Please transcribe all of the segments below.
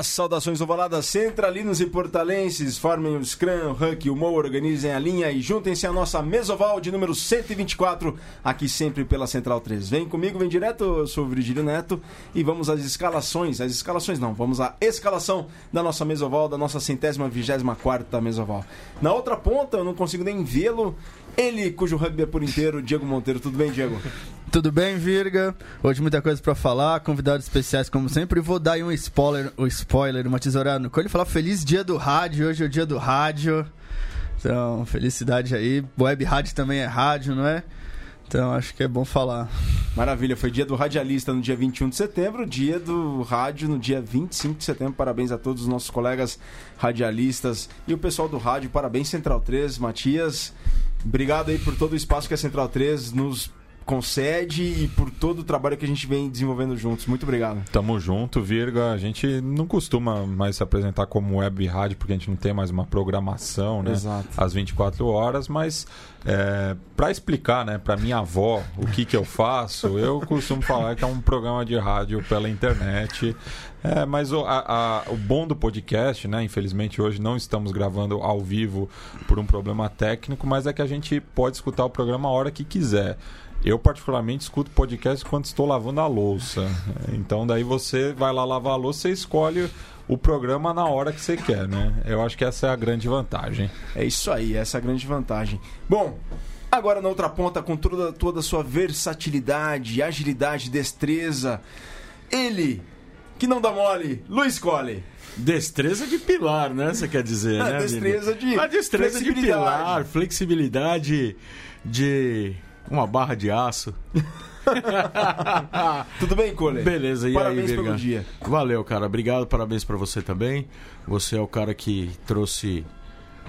As saudações ovaladas centralinos e portalenses formem o Scrum, o Huck o Mo, organizem a linha e juntem-se à nossa mesoval de número 124, aqui sempre pela Central 3. Vem comigo, vem direto, eu sou o Virgílio Neto e vamos às escalações, as escalações não, vamos à escalação da nossa mesoval, da nossa centésima vigésima quarta mesoval. Na outra ponta, eu não consigo nem vê-lo, ele cujo rugby é por inteiro, Diego Monteiro. Tudo bem, Diego? Tudo bem, Virga? Hoje muita coisa para falar, convidados especiais como sempre. Vou dar aí um spoiler, um spoiler, uma tesourada no coelho e falar feliz dia do rádio. Hoje é o dia do rádio. Então, felicidade aí. Web rádio também é rádio, não é? Então, acho que é bom falar. Maravilha, foi dia do radialista no dia 21 de setembro, dia do rádio no dia 25 de setembro. Parabéns a todos os nossos colegas radialistas e o pessoal do rádio. Parabéns, Central 3, Matias. Obrigado aí por todo o espaço que a Central 3 nos concede e por todo o trabalho que a gente vem desenvolvendo juntos. Muito obrigado. Tamo junto, Virga. A gente não costuma mais se apresentar como web rádio porque a gente não tem mais uma programação, né? Exato. Às 24 horas, mas é, para explicar, né, para minha avó o que que eu faço, eu costumo falar que é um programa de rádio pela internet. É, mas o, a, a, o bom do podcast, né? Infelizmente hoje não estamos gravando ao vivo por um problema técnico, mas é que a gente pode escutar o programa a hora que quiser. Eu, particularmente, escuto podcast quando estou lavando a louça. Então, daí você vai lá lavar a louça e escolhe o programa na hora que você quer, né? Eu acho que essa é a grande vantagem. É isso aí, essa é a grande vantagem. Bom, agora na outra ponta, com toda, toda a sua versatilidade, agilidade, destreza, ele, que não dá mole, Luiz Cole. Destreza de pilar, né? Você quer dizer, A né? destreza amigo? de A destreza de flexibilidade. pilar, flexibilidade de uma barra de aço. Tudo bem, Cole? Beleza, e Parabéns aí, pelo Virga? dia. Valeu, cara. Obrigado, parabéns pra você também. Você é o cara que trouxe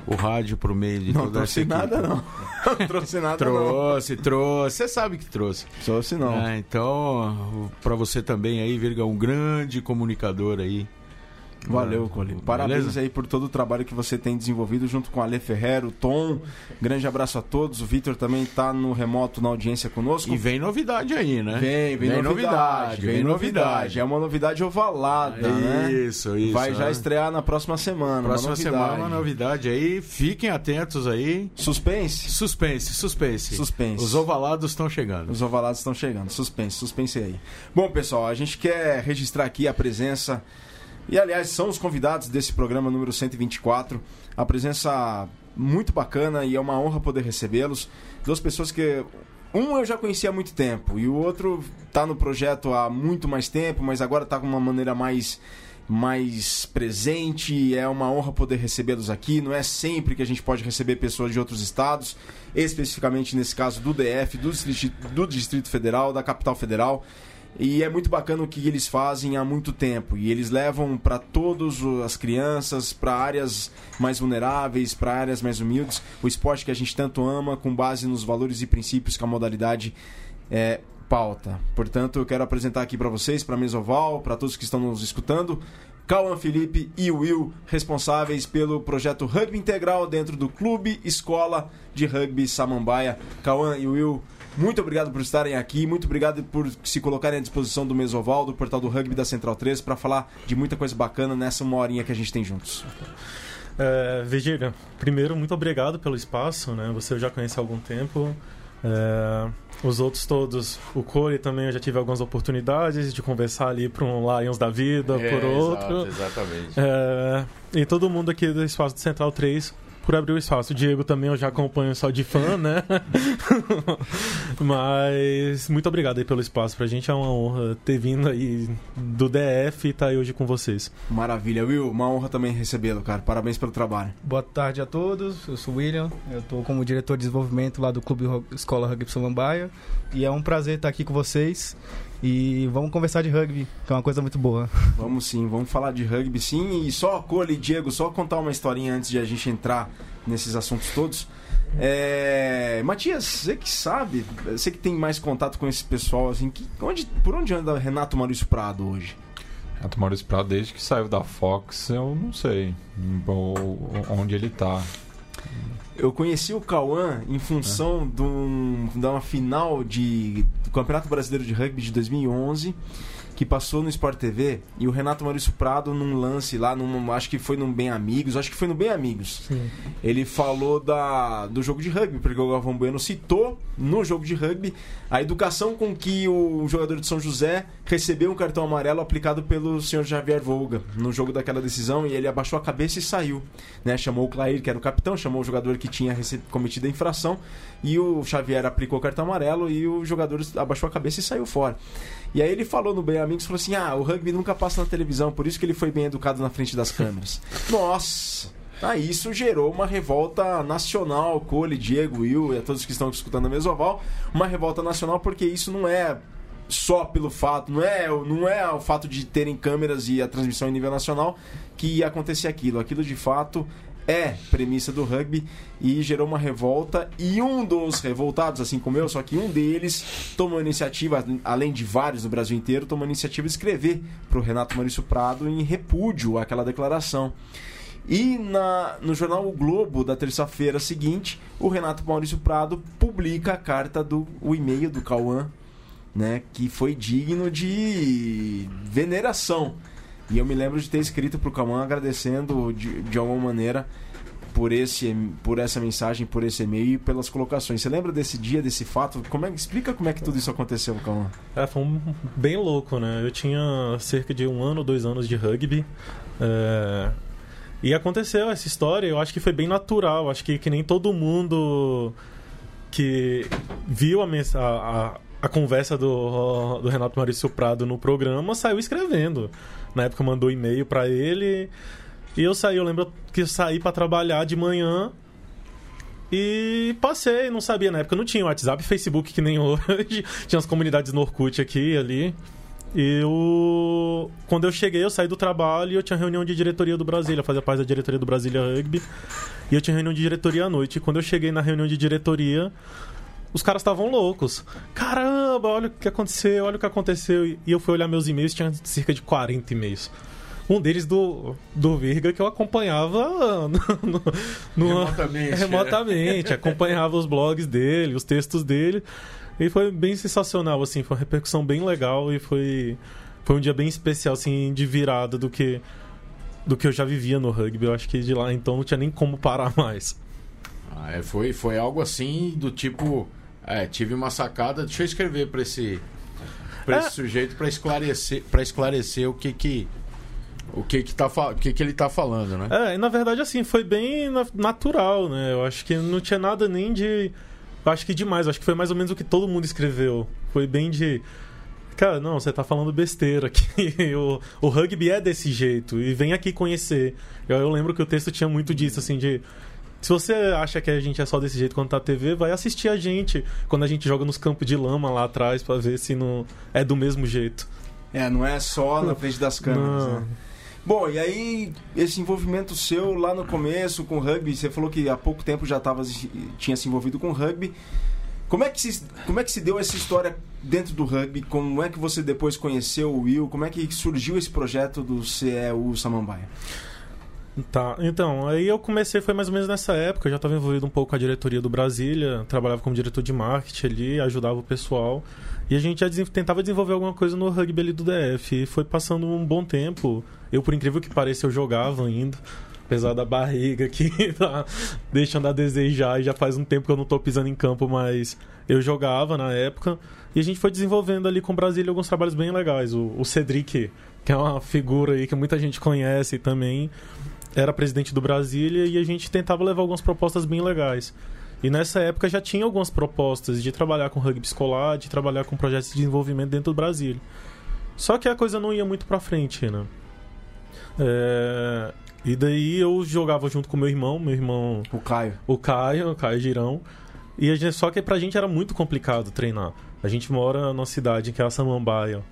o rádio pro meio de Não toda trouxe essa nada, não. Não trouxe nada, Trouxe, trouxe. Você sabe que trouxe. não. Trouxe não. É, então, pra você também aí, Virga, um grande comunicador aí. Valeu, Cole. Parabéns Beleza? aí por todo o trabalho que você tem desenvolvido junto com a Ale Ferreira, o Tom. Grande abraço a todos. O Vitor também tá no remoto na audiência conosco. E vem novidade aí, né? Vem, vem, novidade, vem novidade. É uma novidade ovalada, né? Isso, isso. Vai já né? estrear na próxima semana. Próxima uma novidade. semana uma novidade aí. Fiquem atentos aí. Suspense? Suspense, suspense. Suspense. Os ovalados estão chegando. Os ovalados estão chegando. Suspense, suspense aí. Bom, pessoal, a gente quer registrar aqui a presença. E, aliás, são os convidados desse programa número 124. A presença muito bacana e é uma honra poder recebê-los. Duas pessoas que. Um eu já conhecia há muito tempo e o outro está no projeto há muito mais tempo, mas agora está com uma maneira mais mais presente. É uma honra poder recebê-los aqui. Não é sempre que a gente pode receber pessoas de outros estados, especificamente nesse caso do DF, do Distrito, do Distrito Federal, da Capital Federal. E é muito bacana o que eles fazem há muito tempo. E eles levam para todas as crianças, para áreas mais vulneráveis, para áreas mais humildes, o esporte que a gente tanto ama, com base nos valores e princípios que a modalidade é, pauta. Portanto, eu quero apresentar aqui para vocês, para a Mesoval, para todos que estão nos escutando, Cauã Felipe e Will, responsáveis pelo projeto Rugby Integral dentro do Clube Escola de Rugby Samambaia. Cauã e Will, muito obrigado por estarem aqui, muito obrigado por se colocarem à disposição do Mesoval, do portal do Rugby da Central 3, para falar de muita coisa bacana nessa uma horinha que a gente tem juntos. É, primeiro, muito obrigado pelo espaço, né? Você eu já conhece há algum tempo. É, os outros todos, o Corey também eu já tive algumas oportunidades de conversar ali para um Lions da vida, por outro. exatamente. É, e todo mundo aqui do Espaço do Central 3 por abrir o espaço. O Diego também eu já acompanho só de fã, né? Mas muito obrigado aí pelo espaço. Pra gente é uma honra ter vindo aí do DF e estar aí hoje com vocês. Maravilha, Will, uma honra também recebê-lo, cara. Parabéns pelo trabalho. Boa tarde a todos, eu sou o William, eu estou como diretor de desenvolvimento lá do Clube Escola Rugby Samambaia e é um prazer estar aqui com vocês e vamos conversar de rugby, que é uma coisa muito boa. Vamos sim, vamos falar de rugby sim. E só, Cole e Diego, só contar uma historinha antes de a gente entrar nesses assuntos todos. É... Matias, você que sabe, você que tem mais contato com esse pessoal, assim, que... onde... por onde anda Renato Maurício Prado hoje? Renato Maurício Prado, desde que saiu da Fox, eu não sei onde ele tá. Eu conheci o Cauã em função de, um, de uma final de, do Campeonato Brasileiro de Rugby de 2011, que passou no Sport TV e o Renato Maurício Prado, num lance lá, num, acho que foi num Bem Amigos, acho que foi no Bem Amigos. Sim. Ele falou da, do jogo de rugby, porque o Galvão Bueno citou no jogo de rugby a educação com que o jogador de São José recebeu um cartão amarelo aplicado pelo senhor Javier Volga no jogo daquela decisão e ele abaixou a cabeça e saiu. Né? Chamou o Clair, que era o capitão, chamou o jogador que tinha cometido a infração e o Xavier aplicou o cartão amarelo e o jogador abaixou a cabeça e saiu fora. E aí ele falou no Bem Amigos, falou assim, ah, o rugby nunca passa na televisão, por isso que ele foi bem educado na frente das câmeras. Nossa! Aí isso gerou uma revolta nacional, Cole, Diego, Will e a todos que estão escutando a Mesoval, uma revolta nacional porque isso não é só pelo fato, não é, não é o fato de terem câmeras e a transmissão em nível nacional que ia acontecer aquilo. Aquilo de fato é premissa do rugby e gerou uma revolta. E um dos revoltados, assim como eu, só que um deles tomou a iniciativa, além de vários no Brasil inteiro, tomou a iniciativa de escrever para o Renato Maurício Prado em repúdio àquela declaração. E na, no jornal O Globo da terça-feira seguinte, o Renato Maurício Prado publica a carta do o e-mail do Cauã, né, que foi digno de veneração. E eu me lembro de ter escrito para o Cauã agradecendo de, de alguma maneira por esse por essa mensagem, por esse e-mail e pelas colocações. Você lembra desse dia, desse fato? Como é, explica como é que tudo isso aconteceu, Cauã. É, foi um, bem louco, né? Eu tinha cerca de um ano, dois anos de rugby. É... E aconteceu essa história, eu acho que foi bem natural. Acho que, que nem todo mundo que viu a, a, a conversa do, do Renato Maurício Prado no programa saiu escrevendo. Na época mandou e-mail para ele. E eu saí, eu lembro que eu saí para trabalhar de manhã e passei, não sabia na época, não tinha WhatsApp, Facebook que nem hoje, tinha as comunidades no Orkut aqui ali. E eu, quando eu cheguei, eu saí do trabalho e eu tinha reunião de diretoria do Brasília, eu fazia parte da diretoria do Brasília Rugby. E eu tinha reunião de diretoria à noite. E quando eu cheguei na reunião de diretoria, os caras estavam loucos. Caramba, olha o que aconteceu, olha o que aconteceu. E eu fui olhar meus e-mails, tinha cerca de 40 e-mails. Um deles do, do Virga que eu acompanhava no, no, remotamente. remotamente acompanhava os blogs dele, os textos dele. E foi bem sensacional, assim, foi uma repercussão bem legal e foi, foi um dia bem especial, assim, de virada do que, do que eu já vivia no rugby. Eu acho que de lá então não tinha nem como parar mais. Ah, é, foi, foi algo assim do tipo. É, tive uma sacada. Deixa eu escrever para esse, pra é. esse sujeito para esclarecer, para esclarecer o que que o que que, tá, o que que ele tá falando, né? É, na verdade assim, foi bem natural, né? Eu acho que não tinha nada nem de acho que demais, acho que foi mais ou menos o que todo mundo escreveu. Foi bem de Cara, não, você tá falando besteira aqui. o, o rugby é desse jeito. E vem aqui conhecer. Eu, eu lembro que o texto tinha muito disso, assim, de se você acha que a gente é só desse jeito quando tá na TV, vai assistir a gente quando a gente joga nos campos de lama lá atrás para ver se não é do mesmo jeito. É, não é só na frente das câmeras, não. né? Bom, e aí esse envolvimento seu lá no começo com rugby, você falou que há pouco tempo já tava, tinha se envolvido com rugby. Como é, que se, como é que se deu essa história dentro do rugby? Como é que você depois conheceu o Will? Como é que surgiu esse projeto do CEU Samambaia? Tá, então, aí eu comecei, foi mais ou menos nessa época, eu já estava envolvido um pouco com a diretoria do Brasília, trabalhava como diretor de marketing ali, ajudava o pessoal, e a gente já tentava desenvolver alguma coisa no rugby ali do DF, e foi passando um bom tempo, eu por incrível que pareça eu jogava ainda, apesar da barriga que tá deixando a desejar, e já faz um tempo que eu não estou pisando em campo, mas eu jogava na época, e a gente foi desenvolvendo ali com o Brasília alguns trabalhos bem legais, o, o Cedric, que é uma figura aí que muita gente conhece também, era presidente do Brasília e a gente tentava levar algumas propostas bem legais. E nessa época já tinha algumas propostas de trabalhar com rugby escolar, de trabalhar com projetos de desenvolvimento dentro do Brasília. Só que a coisa não ia muito pra frente, né? É... E daí eu jogava junto com meu irmão, meu irmão. O Caio. O Caio, o Caio Girão. E a gente... Só que pra gente era muito complicado treinar. A gente mora numa cidade que é a Samambaia,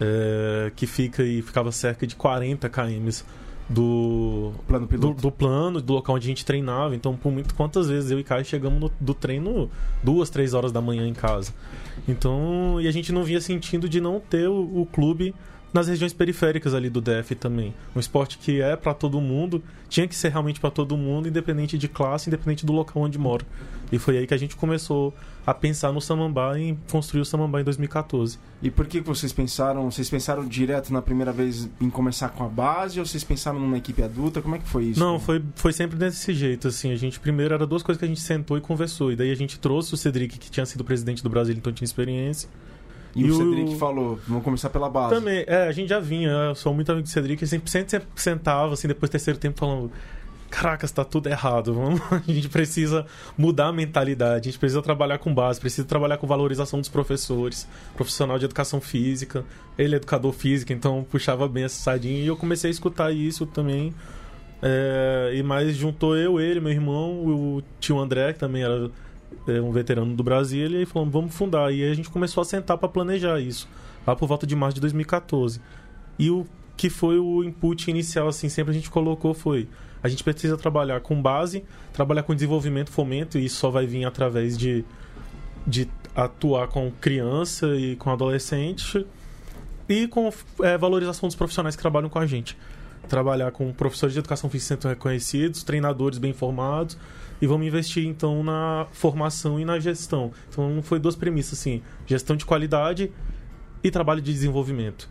é... que fica e ficava cerca de 40 km do plano do, do, plano, do local onde a gente treinava. Então, por muito quantas vezes eu e Caio chegamos no, do treino duas, três horas da manhã em casa. Então, e a gente não via sentido de não ter o, o clube nas regiões periféricas ali do DF também. Um esporte que é para todo mundo, tinha que ser realmente para todo mundo, independente de classe, independente do local onde mora. E foi aí que a gente começou a pensar no Samambá e construir o Samambá em 2014. E por que vocês pensaram? Vocês pensaram direto na primeira vez em começar com a base ou vocês pensaram numa equipe adulta? Como é que foi isso? Não, foi, foi sempre desse jeito, assim. A gente primeiro era duas coisas que a gente sentou e conversou. E daí a gente trouxe o Cedric, que tinha sido presidente do Brasil, então tinha experiência. E, e o Cedric falou, vamos começar pela base. Também, é, a gente já vinha, eu sou muito amigo do Cedric, ele sempre, sempre sentava, assim, depois do terceiro tempo, falando caraca, está tudo errado. Vamos, a gente precisa mudar a mentalidade, a gente precisa trabalhar com base, precisa trabalhar com valorização dos professores, profissional de educação física. Ele é educador físico, então puxava bem essa sardinha e eu comecei a escutar isso também. É, e mais juntou eu, ele, meu irmão, o tio André, que também era um veterano do Brasil, e falou, vamos fundar. E aí a gente começou a sentar para planejar isso, lá por volta de março de 2014. E o que foi o input inicial, assim, sempre a gente colocou foi a gente precisa trabalhar com base, trabalhar com desenvolvimento, fomento, e isso só vai vir através de, de atuar com criança e com adolescente e com é, valorização dos profissionais que trabalham com a gente. Trabalhar com professores de educação física reconhecidos, treinadores bem formados, e vamos investir então na formação e na gestão. Então foi duas premissas assim: gestão de qualidade e trabalho de desenvolvimento.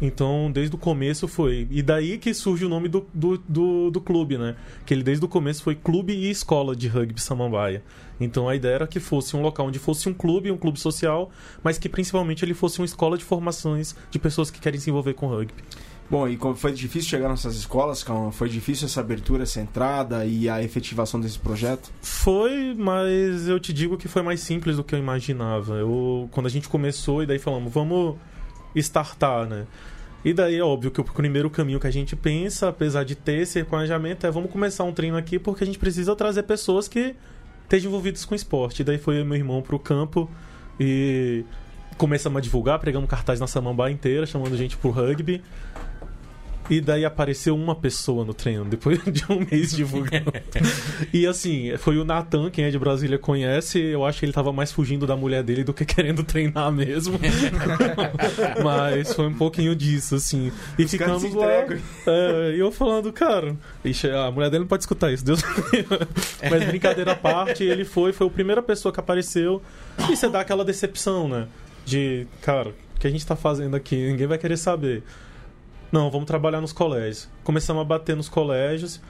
Então, desde o começo foi. E daí que surge o nome do, do, do, do, clube, né? Que ele desde o começo foi Clube e Escola de Rugby Samambaia. Então a ideia era que fosse um local onde fosse um clube, um clube social, mas que principalmente ele fosse uma escola de formações de pessoas que querem se envolver com rugby. Bom, e foi difícil chegar nessas escolas, Calma? Foi difícil essa abertura, essa entrada e a efetivação desse projeto? Foi, mas eu te digo que foi mais simples do que eu imaginava. Eu, quando a gente começou e daí falamos, vamos startar, né? E daí é óbvio que o primeiro caminho que a gente pensa, apesar de ter esse planejamento, é vamos começar um treino aqui porque a gente precisa trazer pessoas que estejam envolvidas com esporte. E daí foi eu meu irmão pro campo e começamos a divulgar, pregamos cartaz na Samambá inteira, chamando gente pro rugby. E daí apareceu uma pessoa no treino, depois de um mês divulgando. e assim, foi o Natan, quem é de Brasília conhece. Eu acho que ele tava mais fugindo da mulher dele do que querendo treinar mesmo. Mas foi um pouquinho disso, assim. E Os ficamos lá. É, e eu falando, cara, ixi, a mulher dele não pode escutar isso, Deus Mas brincadeira à parte, ele foi, foi a primeira pessoa que apareceu. E você dá aquela decepção, né? De, cara, o que a gente tá fazendo aqui? Ninguém vai querer saber. Não, vamos trabalhar nos colégios. Começamos a bater nos colégios.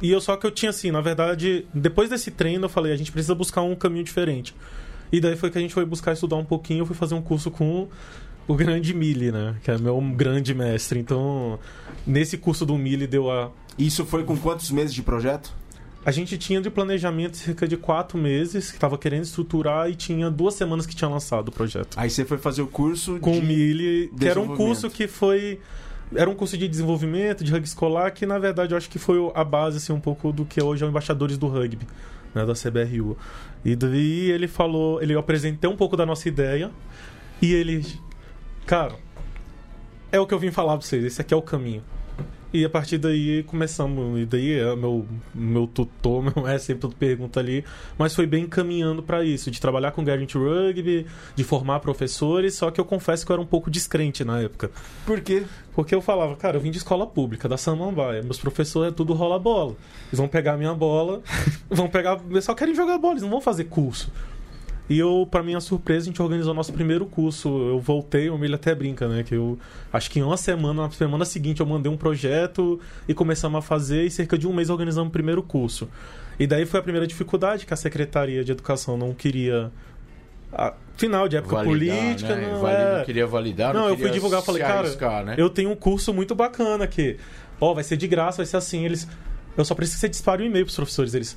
E eu só que eu tinha assim, na verdade, depois desse treino eu falei, a gente precisa buscar um caminho diferente. E daí foi que a gente foi buscar estudar um pouquinho, eu fui fazer um curso com o grande Mili, né? Que é meu grande mestre. Então, nesse curso do Mili deu a. Isso foi com quantos meses de projeto? A gente tinha de planejamento cerca de quatro meses, que estava querendo estruturar, e tinha duas semanas que tinha lançado o projeto. Aí você foi fazer o curso com de o Mili, que era um curso que foi era um curso de desenvolvimento de rugby escolar que na verdade eu acho que foi a base assim um pouco do que hoje é o embaixadores do rugby né, da CBRU e daí ele falou ele apresentou um pouco da nossa ideia e ele cara é o que eu vim falar pra vocês esse aqui é o caminho e a partir daí começamos. E daí é meu, meu tutor, meu mestre sempre pergunta ali. Mas foi bem caminhando para isso, de trabalhar com Guarantee Rugby, de formar professores. Só que eu confesso que eu era um pouco descrente na época. Por quê? Porque eu falava, cara, eu vim de escola pública, da Samambaia. Meus professores é tudo rola bola. Eles vão pegar a minha bola, vão pegar. Eles só querem jogar bola, eles não vão fazer curso. E eu, para minha surpresa, a gente organizou nosso primeiro curso. Eu voltei, o Milho até brinca, né? Que eu acho que em uma semana, na semana seguinte, eu mandei um projeto e começamos a fazer, e cerca de um mês organizamos o primeiro curso. E daí foi a primeira dificuldade que a Secretaria de Educação não queria. A, final de época validar, política, né? não, Valida, é... não queria validar, não, não eu fui divulgar, falei, cara, né? eu tenho um curso muito bacana aqui. Ó, vai ser de graça, vai ser assim. Eles, eu só preciso que você dispare um e-mail pros professores. Eles,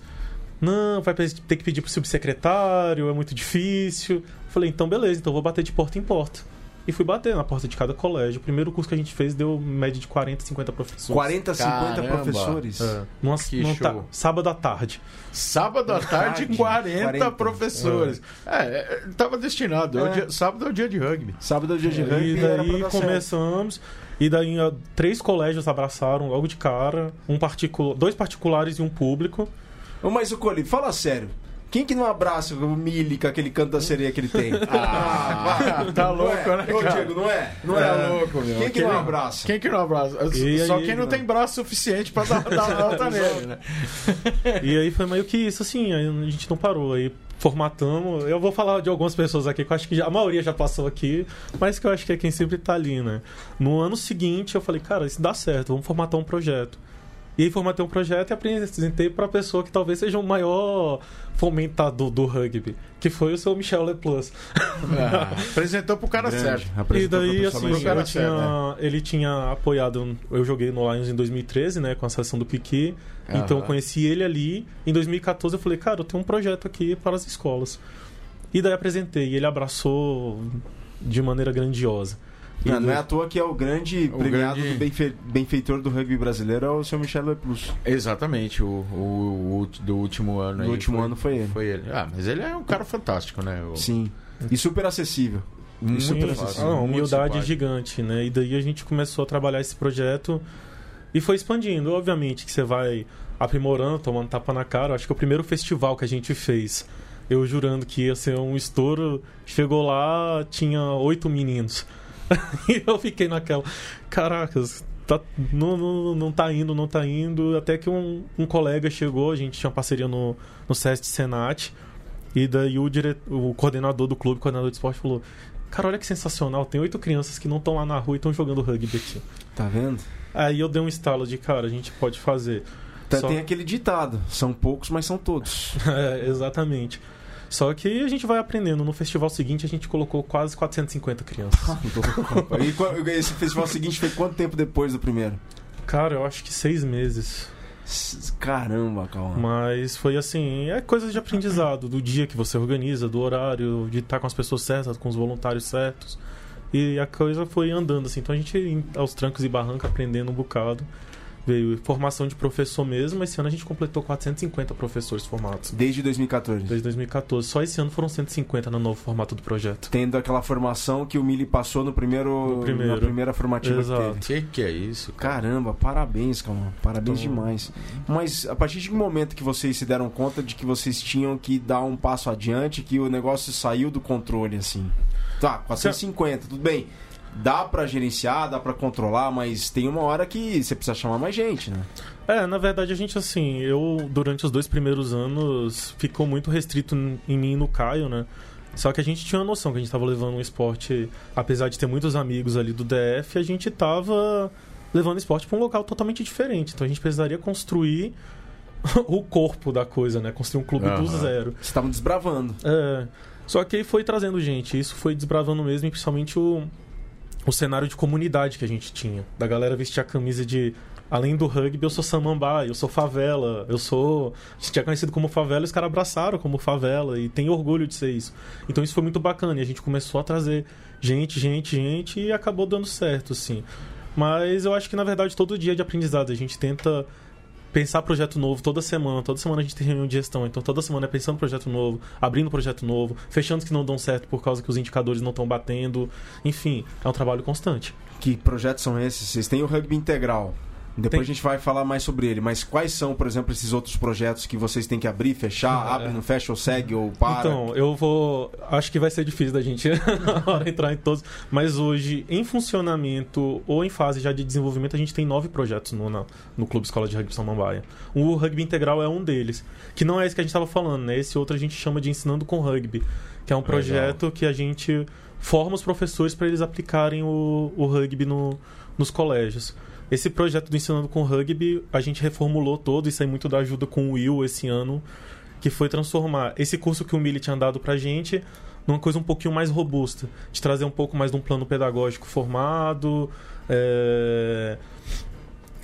não, vai ter que pedir pro subsecretário, é muito difícil. Falei, então beleza, então vou bater de porta em porta. E fui bater na porta de cada colégio. O primeiro curso que a gente fez deu média de 40, 50 professores. 40, 50 Caramba. professores? É. Numa, que show. sábado à tarde. Sábado à tarde, 40, 40, professores. É, é tava destinado. É. Dia, sábado é o dia de rugby. Sábado é o dia de rugby. E daí começamos. E daí três colégios abraçaram logo de cara. Um particular, dois particulares e um público. Mas o Coli, fala sério. Quem que não abraça o Mili com aquele canto da sereia que ele tem? Ah, tá Não louco, é? né, Ô, cara? Diego, não é? Não É é? louco, meu. Quem que não abraça? Quem que não abraça? E Só aí, quem não não. tem braço suficiente pra dar, dar alta nele, né? E aí foi meio que isso, assim, aí a gente não parou. Aí formatamos. Eu vou falar de algumas pessoas aqui que eu acho que já- a maioria já passou aqui, mas que eu acho que é quem sempre tá ali, né? No ano seguinte eu falei, cara, isso dá certo, vamos formatar um projeto. E aí formatei um projeto e apresentei pra pessoa que talvez seja o maior fomentador do rugby, que foi o seu Michel Leplus. Ah, apresentou pro cara Grande. certo. E Apresentou daí, assim, velha. certo, tinha, ele tinha apoiado. Eu joguei no Lions em 2013, né? Com a seleção do Piqui. Então eu conheci ele ali. Em 2014 eu falei, cara, eu tenho um projeto aqui para as escolas. E daí apresentei. E ele abraçou de maneira grandiosa. Não, não é à toa que é o grande O premiado grande- do benfe- benfeitor do rugby brasileiro é o seu Michel Leplus. Exatamente, o, o, o do último ano No aí. último foi- ano foi ele. Foi ele. Ah, mas ele é um cara fantástico, né? O- Sim. E super acessível. E Muito super Sim, acessível. ah, humildade gigante, né? E daí a gente começou a trabalhar esse projeto e foi expandindo. Obviamente que você vai aprimorando, tomando tapa na cara. Acho que o primeiro festival que a gente fez, eu jurando que ia ser um estouro, chegou lá, tinha oito meninos. e eu fiquei naquela, caracas, tá, não, não, não tá indo, não tá indo. Até que um, um colega chegou, a gente tinha uma parceria no, no SESC Senat. E daí o, dire... o coordenador do clube, o coordenador de esporte, falou: Cara, olha que sensacional, tem oito crianças que não estão lá na rua e estão jogando rugby aqui. Tá vendo? Aí eu dei um estalo de cara, a gente pode fazer. Tá- Só- Tem aquele ditado: são poucos, mas são todos. É, exatamente. Só que a gente vai aprendendo. No festival seguinte, a gente colocou quase 450 crianças. e esse festival seguinte foi quanto tempo depois do primeiro? Cara, eu acho que seis meses. Caramba, calma. Mas foi assim, é coisa de aprendizado, do dia que você organiza, do horário, de estar com as pessoas certas, com os voluntários certos. E a coisa foi andando assim. Então a gente, aos trancos e barrancos, aprendendo um bocado. Veio formação de professor mesmo. Esse ano a gente completou 450 professores formados. Desde 2014. Desde 2014. Só esse ano foram 150 no novo formato do projeto. Tendo aquela formação que o Mili passou no primeiro, No primeiro. na primeira formativa Exato. que teve. Que que é isso? cara? Caramba, parabéns, calma. Parabéns Então- demais. Mas a partir de que momento que vocês se deram conta de que vocês tinham que dar um passo adiante, que o negócio saiu do controle, assim? Tá, 450, tudo bem. Dá pra gerenciar, dá pra controlar, mas tem uma hora que você precisa chamar mais gente, né? É, na verdade a gente assim, eu durante os dois primeiros anos ficou muito restrito em mim e no Caio, né? Só que a gente tinha uma noção que a gente tava levando um esporte, apesar de ter muitos amigos ali do DF, a gente tava levando esporte para um local totalmente diferente. Então a gente precisaria construir o corpo da coisa, né? Construir um clube do Aham. zero. Vocês estavam desbravando. É. Só que aí foi trazendo gente. Isso foi desbravando mesmo, e principalmente o, o cenário de comunidade que a gente tinha. Da galera vestir a camisa de. Além do rugby, eu sou samambaia, eu sou favela, eu sou. A gente é conhecido como favela os caras abraçaram como favela e tem orgulho de ser isso. Então isso foi muito bacana e a gente começou a trazer gente, gente, gente e acabou dando certo, assim. Mas eu acho que na verdade todo dia de aprendizado. A gente tenta pensar projeto novo toda semana. Toda semana a gente tem reunião de gestão. Então toda semana é pensando projeto novo, abrindo projeto novo, fechando que não dão certo por causa que os indicadores não estão batendo. Enfim, é um trabalho constante. Que projetos são esses? Vocês têm o rugby integral. Depois Tem. a gente vai falar mais sobre ele. Mas quais são, por exemplo, esses outros projetos que vocês têm que abrir, fechar, É. abre, não fecha, ou segue, ou para? Então, eu vou. Acho que vai ser difícil da gente entrar em todos. Mas hoje, em funcionamento ou em fase já de desenvolvimento, a gente tem nove projetos no, na- no Clube Escola de Rugby Samambaia. O Rugby Integral é um deles. Que não é esse que a gente estava falando, né? Esse outro a gente chama de Ensinando com Rugby. Que é um Legal. projeto que a gente forma os professores para eles aplicarem o, o rugby no, nos colégios. Esse projeto do Ensinando com Rugby, a gente reformulou todo, isso aí muito da ajuda com o Will esse ano, que foi transformar esse curso que o Mili tinha dado pra gente numa coisa um pouquinho mais robusta, de trazer um pouco mais de um plano pedagógico formado, é,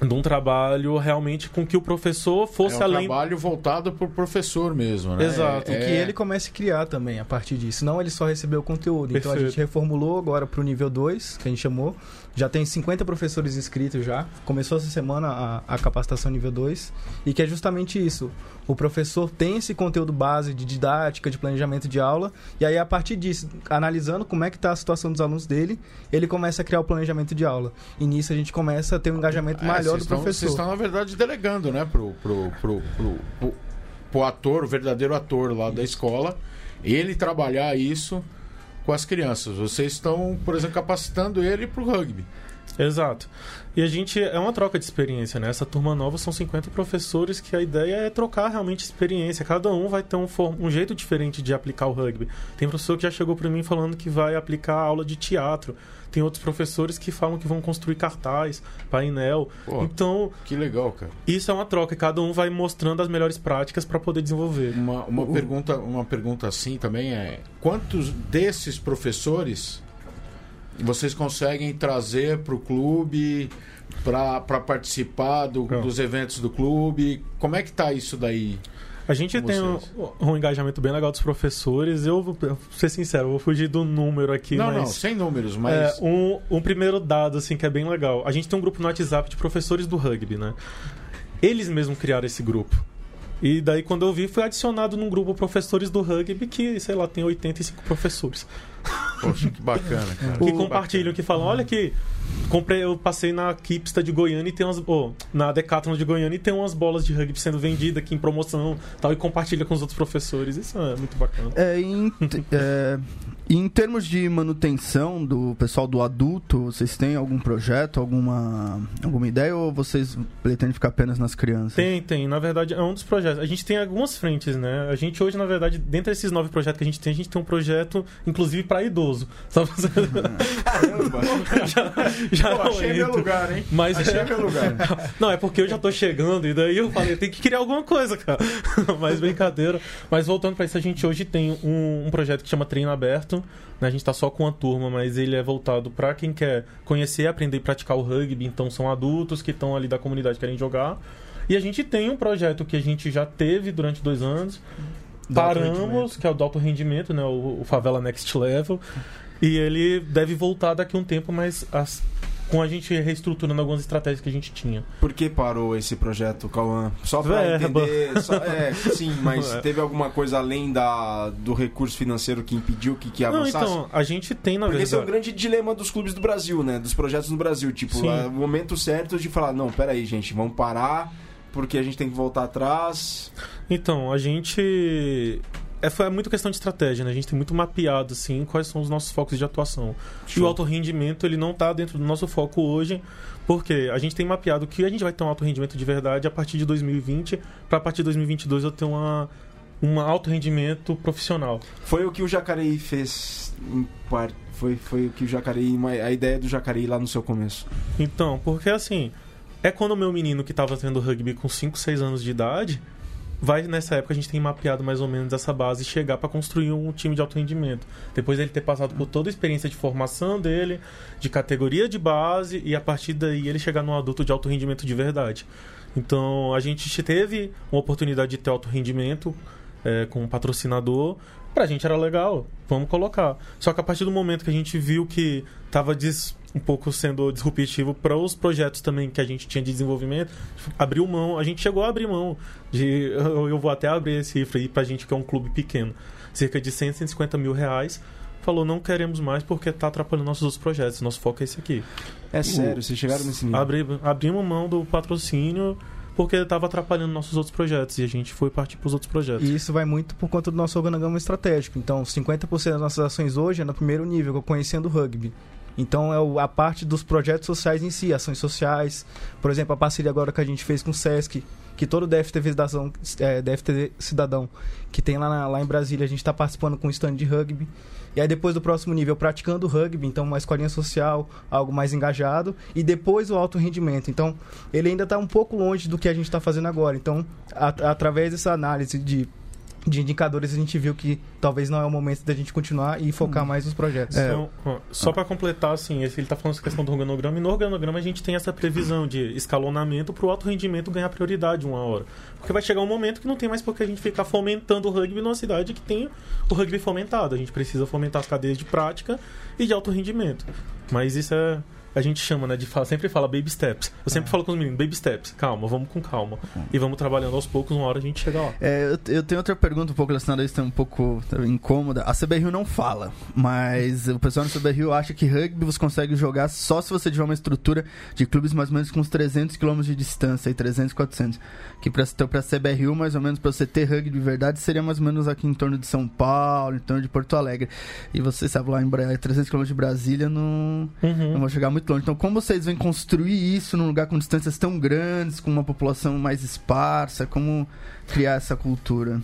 de um trabalho realmente com que o professor fosse é um além. trabalho voltado pro professor mesmo, né? Exato. E É, que ele comece a criar também a partir disso. Não ele só recebeu o conteúdo. Então a Perfeito. gente reformulou agora pro nível 2, que a gente chamou. Já tem 50 professores inscritos já. Começou essa semana a, a capacitação nível 2. E que é justamente isso. O professor tem esse conteúdo base de didática, de planejamento de aula. E aí, a partir disso, analisando como é que está a situação dos alunos dele, ele começa a criar o planejamento de aula. E nisso a gente começa a ter um engajamento é, maior do estão- professor. Vocês estão, na verdade, delegando, né? Pro, pro, pro, pro, pro, tipo o ator, o verdadeiro ator lá da escola, ele trabalhar isso com as crianças. Vocês estão, por exemplo, capacitando ele para o rugby. Exato. E a gente é uma troca de experiência, né? Essa turma nova são 50 professores que a ideia é trocar realmente experiência. Cada um vai ter um, um jeito diferente de aplicar o rugby. Tem professor que já chegou para mim falando que vai aplicar aula de teatro. Tem outros professores que falam que vão construir cartaz, painel. Pô, então, Que legal, cara. isso é uma troca cada um vai mostrando as melhores práticas para poder desenvolver. Uma, uma, pergunta, uma pergunta assim também é: quantos desses professores vocês conseguem trazer para o clube para participar do- dos eventos do clube? Como é que tá isso daí? A gente tem um, um engajamento bem legal dos professores. Eu vou ser sincero, vou fugir do número aqui, não, mas não, sem números, mas É, um, um primeiro dado, assim, que é bem legal. A gente tem um grupo no WhatsApp de professores do rugby, né? Eles mesmos criaram esse grupo. E daí, quando eu vi, foi adicionado num grupo professores do rugby que, sei lá, tem 85 professores. Poxa, que bacana, cara. que compartilham, que falam, olha que comprei, eu passei na Kipsta de Goiânia e tem umas. oh, na Decathlon de Goiânia e tem umas bolas de rugby sendo vendidas aqui em promoção tal, e compartilha com os outros professores. Isso é muito bacana. É, em, é, em termos de manutenção do pessoal do adulto, vocês têm algum projeto, alguma, alguma ideia ou vocês pretendem ficar apenas nas crianças? Tem, tem. Na verdade, é um dos projetos. A gente tem algumas frentes, né? A gente hoje, na verdade, dentre esses nove projetos que a gente tem, a gente tem um projeto, inclusive, para idoso. Só pra você... Caramba! já já Pô, achei meu lugar, hein? Mas Achei é... meu lugar. Não, é porque eu já tô chegando e daí eu falei, tem que criar alguma coisa, cara. Mas brincadeira. Mas voltando pra isso, a gente hoje tem um, um projeto que chama Treino Aberto. Né? A gente tá só com uma turma, mas ele é voltado pra quem quer conhecer, aprender e praticar o rugby. Então são adultos que estão ali da comunidade que querem jogar. E a gente tem um projeto que a gente já teve durante dois anos. Do Paramos, que é o do alto rendimento, né? O, o Favela Next Level. E ele deve voltar daqui a um tempo, mas as- com a gente reestruturando algumas estratégias que a gente tinha. Por que parou esse projeto, Cauã? Só pra Verba. entender. só- é, sim, mas É. teve alguma coisa além da, do recurso financeiro que impediu que, que Não, avançasse? então, a gente tem, na Porque esse é o verdade. grande dilema dos clubes do Brasil, né? Dos projetos no Brasil. Tipo, é o momento certo de falar, não, peraí, gente, vamos parar, porque a gente tem que voltar atrás. Então, a gente. É, foi muito questão de estratégia, né? A gente tem muito mapeado, assim, quais são os nossos focos de atuação. E Show. o alto rendimento, ele não tá dentro do nosso foco hoje, porque a gente tem mapeado que a gente vai ter um alto rendimento de verdade a partir de 2020, para a partir de 2022 eu ter uma, um alto rendimento profissional. Foi o que o Jacareí fez em par... Foi, foi o que o Jacareí. A ideia do Jacareí lá no seu começo. Então, porque assim, é quando o meu menino que tava tendo rugby com 5, 6 anos de idade, vai nessa época a gente tem mapeado mais ou menos essa base e chegar para construir um time de alto rendimento. Depois ele ter passado por toda a experiência de formação dele, de categoria de base e a partir daí ele chegar num adulto de alto rendimento de verdade. Então, a gente teve uma oportunidade de ter alto rendimento é, com um patrocinador. Pra gente era legal, vamos colocar. Só que a partir do momento que a gente viu que tava des- um pouco sendo disruptivo para os projetos também que a gente tinha de desenvolvimento, abriu mão, a gente chegou a abrir mão de. Eu, vou até abrir esse cifra aí pra gente que é um clube pequeno, cerca de 100, 150 mil reais. Falou, não queremos mais porque tá atrapalhando nossos outros projetos. Nosso foco é esse aqui. É sério, vocês chegaram nesse nível. Abri, abrimos mão do patrocínio porque estava atrapalhando nossos outros projetos e a gente foi partir para os outros projetos. E isso vai muito por conta do nosso organograma estratégico. Então, 50% das nossas ações hoje é no primeiro nível, é conhecendo o rugby. Então, é a parte dos projetos sociais em si, ações sociais. Por exemplo, a parceria agora que a gente fez com o SESC, que todo DFTV cidadão, é, DFTV cidadão que tem lá, na- lá em Brasília, a gente está participando com o stand de rugby. E aí, depois do próximo nível, praticando rugby, então uma escolinha social, algo mais engajado. E depois o alto rendimento. Então, ele ainda está um pouco longe do que a gente está fazendo agora. Então, a- através dessa análise de, de indicadores, a gente viu que talvez não é o momento da gente continuar e focar mais nos projetos. É. Então, só para completar, assim, ele tá falando essa questão do organograma, e no organograma a gente tem essa previsão de escalonamento para o alto rendimento ganhar prioridade uma hora. Porque vai chegar um momento que não tem mais por que a gente ficar fomentando o rugby numa cidade que tem o rugby fomentado. A gente precisa fomentar as cadeias de prática e de alto rendimento. Mas isso é, a gente chama, né, de fala, sempre fala baby steps. Eu sempre falo com os meninos, baby steps, calma, vamos com calma. E vamos trabalhando aos poucos, uma hora a gente chega lá. É, eu, eu tenho outra pergunta um pouco relacionada a isso, é um pouco incômoda. A CBRU não fala, mas o pessoal no CBRU acha que rugby você consegue jogar só se você tiver uma estrutura de clubes mais ou menos com uns 300 km de distância, aí 300, 400. Que pra, então, pra CBRU, mais ou menos, pra você ter rugby de verdade, seria mais ou menos aqui em torno de São Paulo, em torno de Porto Alegre. E você sabe, lá em Bra- 300 km de Brasília, não, Uhum. não vou chegar muito Então, como vocês vêm construir isso num lugar com distâncias tão grandes, com uma população mais esparsa? Como criar essa cultura?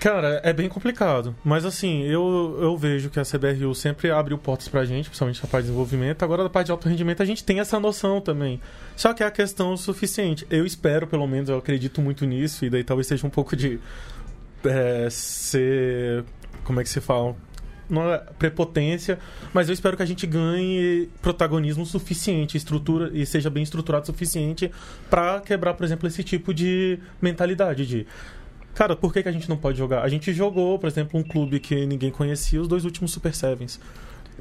Cara, é bem complicado. Mas assim, eu, eu vejo que a CBRU sempre abriu portas pra gente, principalmente na parte de desenvolvimento. Agora, da parte de alto rendimento, a gente tem essa noção também. Só que é a questão suficiente. Eu espero, pelo menos, eu acredito muito nisso, e daí talvez seja um pouco de é, ser. Como é que se fala? Não é prepotência, mas eu espero que a gente ganhe protagonismo suficiente, estrutura e seja bem estruturado o suficiente pra quebrar, por exemplo, esse tipo de mentalidade de Cara, por que, que a gente não pode jogar? A gente jogou, por exemplo, um clube que ninguém conhecia, os dois últimos Super Sevens.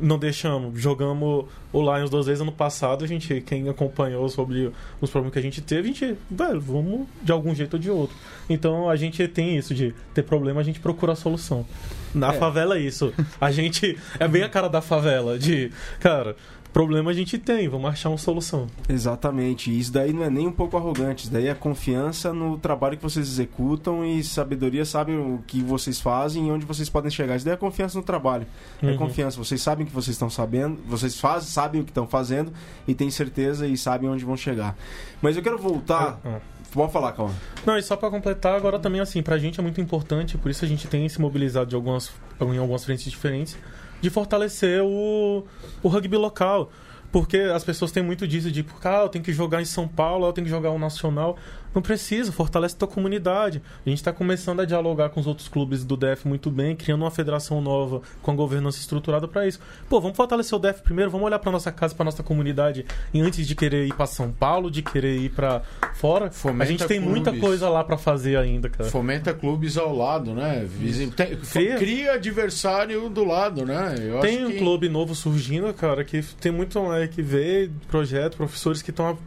Não deixamos. Jogamos o Lions duas vezes ano passado. A gente, quem acompanhou sobre os problemas que a gente teve, a gente, velho, vamos de algum jeito ou de outro. Então a gente tem isso de ter problema, a gente procura a solução. Na favela é isso. A gente é bem a cara da favela, de, cara, problema a gente tem, vamos achar uma solução. Exatamente. Isso daí não é nem um pouco arrogante. Isso daí é confiança no trabalho que vocês executam e sabedoria sabe o que vocês fazem e onde vocês podem chegar. Isso daí é confiança no trabalho. É Uhum. confiança. Vocês sabem o que vocês estão sabendo, vocês fazem, sabem o que estão fazendo e têm certeza e sabem onde vão chegar. Mas eu quero voltar. Ah. Pode falar, calma. Não, e só pra completar, agora também, assim, pra gente é muito importante, por isso a gente tem se mobilizado de algumas, em algumas frentes diferentes, de fortalecer o, o rugby local. Porque as pessoas têm muito disso de, ah, eu tenho que jogar em São Paulo, eu tenho que jogar o Nacional. Não precisa, fortalece tua comunidade. A gente está começando a dialogar com os outros clubes do DF muito bem, criando uma federação nova com a governança estruturada para isso. Pô, vamos fortalecer o DF primeiro, vamos olhar para nossa casa, para nossa comunidade, e antes de querer ir para São Paulo, de querer ir para fora, Fomenta a gente tem muita clubes. coisa lá para fazer ainda, cara. Fomenta clubes ao lado, né? Tem- Cria. cria adversário do lado, né? Eu Tem um que... clube novo surgindo, cara, que tem muito moleque que vê projeto, professores que estão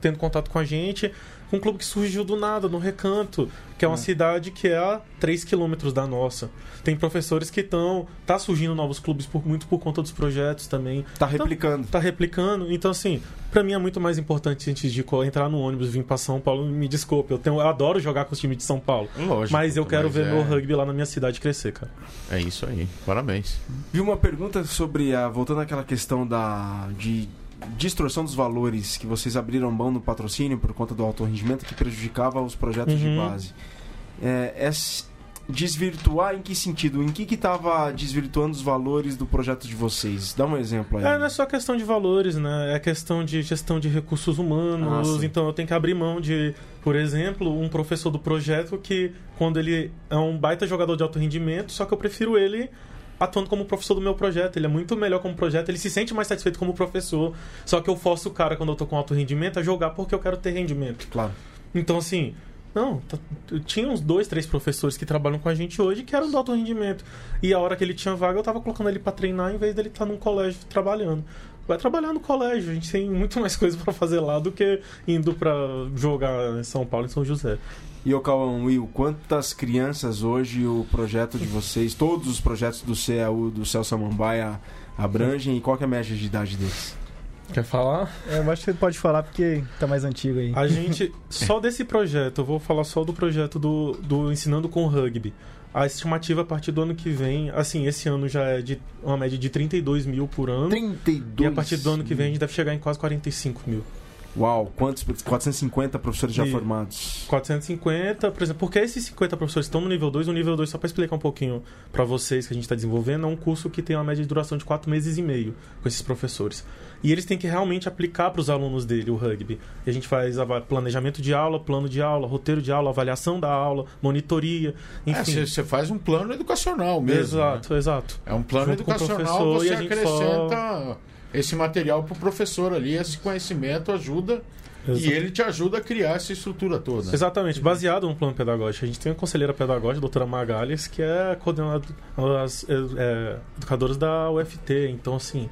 tendo contato com a gente. Um clube que surgiu do nada, no Recanto, que é uma cidade que é a 3 quilômetros da nossa. Tem professores que estão. Tá surgindo novos clubes por, muito por conta dos projetos também. Tá replicando. Tá replicando. Então, assim, pra mim é muito mais importante antes de entrar no ônibus e vir pra São Paulo. Me desculpe, eu, tenho, eu adoro jogar com os times de São Paulo. Lógico, mas eu quero mas ver é- meu rugby lá na minha cidade crescer, cara. É isso aí. Parabéns. Vi uma pergunta sobre a. Voltando àquela questão da. de distorção dos valores que vocês abriram mão no patrocínio por conta do alto rendimento que prejudicava os projetos de Uhum. base. É, é desvirtuar em que sentido? Em que que estava desvirtuando os valores do projeto de vocês? Dá um exemplo aí. É, não é só questão de valores, né? É questão de gestão de recursos Ah, humanos. sim. então eu tenho que abrir mão de, por exemplo, um professor do projeto que, quando ele é um baita jogador de alto rendimento, só que eu prefiro ele atuando como professor do meu projeto. Ele é muito melhor como projeto, ele se sente mais satisfeito como professor. Só que eu forço o cara, quando eu tô com alto rendimento, a jogar porque eu quero ter rendimento. Claro. Então, assim, não, tá- eu tinha uns dois, três professores que trabalham com a gente hoje que eram do alto rendimento. E a hora que ele tinha vaga, eu tava colocando ele pra treinar em vez dele estar num colégio trabalhando. Vai trabalhar no colégio, a gente tem muito mais coisa pra fazer lá do que indo pra jogar em São Paulo, em São José. E o Cauã Will, quantas crianças hoje o projeto de vocês, todos os projetos do CEU, do Céu Samambaia abrangem e qual que é a média de idade deles? Quer falar? É, Eu acho que você pode falar porque tá mais antigo aí. A gente, só desse projeto, eu vou falar só do projeto do, do Ensinando com Rugby. A estimativa a partir do ano que vem, assim, esse ano já é de uma média de 32 mil por ano. 32. E a partir do ano que vem a gente deve chegar em quase 45 mil. Uau, quantos? 450 professores já E- formados. 450, por exemplo, porque esses 50 professores estão no nível 2, o nível 2, só para explicar um pouquinho para vocês que a gente está desenvolvendo, é um curso que tem uma média de duração de 4 meses e meio com esses professores. E eles têm que realmente aplicar para os alunos dele o rugby. E a gente faz planejamento de aula, plano de aula, roteiro de aula, avaliação da aula, monitoria, enfim. Você faz um plano educacional mesmo. exato, exato. né? É um plano Junto educacional, você e a gente acrescenta esse material pro professor ali, esse conhecimento ajuda e Exato. ele te ajuda a criar essa estrutura toda. Exatamente, baseado no plano pedagógico. A gente tem uma conselheira pedagógica, a doutora Magalhães, que é coordenadora das é, é, educadoras da UFT. Então, assim,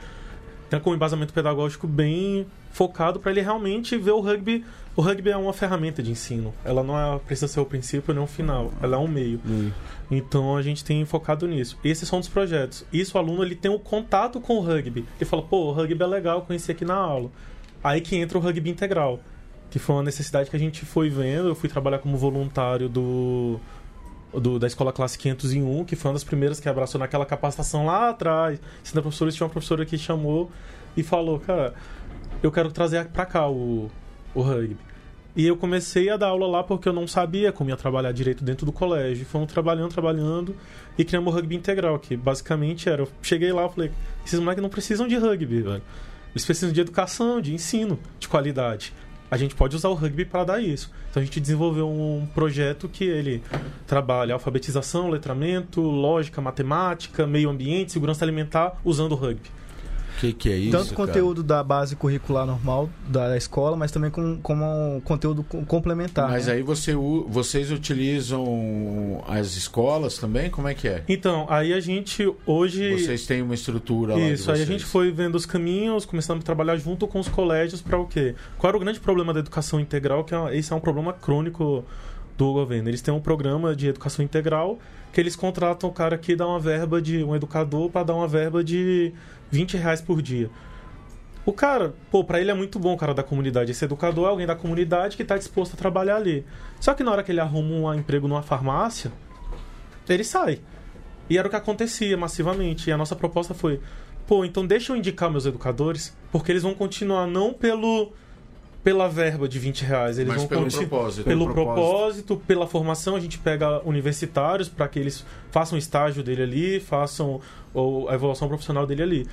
com um embasamento pedagógico bem focado para ele realmente ver o rugby. O rugby é uma ferramenta de ensino. Ela não é, precisa ser o princípio nem o final. Ela é um meio. Então a gente tem focado nisso. Esses são os projetos. Isso o aluno ele tem um contato com o rugby. Ele fala, pô, o rugby é legal, conheci aqui na aula. Aí que entra o rugby integral, que foi uma necessidade que a gente foi vendo. Eu fui trabalhar como voluntário do, do da Escola Classe 501, que foi uma das primeiras que abraçou naquela capacitação lá atrás. Sendo professores, tinha uma professora que chamou e falou, cara, eu quero trazer pra cá o, o rugby. E eu comecei a dar aula lá porque eu não sabia como ia trabalhar direito dentro do colégio. Fomos trabalhando, trabalhando e criamos o rugby integral, que basicamente era. Eu cheguei lá e falei: esses moleques não precisam de rugby, velho. Eles precisam de educação, de ensino, de qualidade. A gente pode usar o rugby para dar isso. Então a gente desenvolveu um projeto que ele trabalha alfabetização, letramento, lógica, matemática, meio ambiente, segurança alimentar usando o rugby. O que, que é isso? Tanto conteúdo da base curricular normal da escola, mas também com, como um conteúdo co- complementar. Mas né? aí você, vocês utilizam as escolas também? Como é que é? Então, aí a gente hoje. Vocês têm uma estrutura lá Isso, aí a gente foi vendo os caminhos, começamos a trabalhar junto com os colégios para o quê? Qual era o grande problema da educação integral? Que é, esse é um problema crônico do governo. Eles têm um programa de educação integral que eles contratam o cara que dá uma verba de um educador para dar uma verba de 20 reais por dia. O cara, pô, pra ele é muito bom o cara da comunidade. Esse educador é alguém da comunidade que tá disposto a trabalhar ali. Só que na hora que ele arruma um emprego numa farmácia, ele sai. E era o que acontecia massivamente. E a nossa proposta foi: pô, então deixa eu indicar meus educadores, porque eles vão continuar não pelo pela verba de 20 reais, eles Mas vão pelo continuar propósito. pelo Pelo propósito, pela formação, a gente pega universitários para que eles façam o estágio dele ali, façam ou, a evolução profissional dele ali.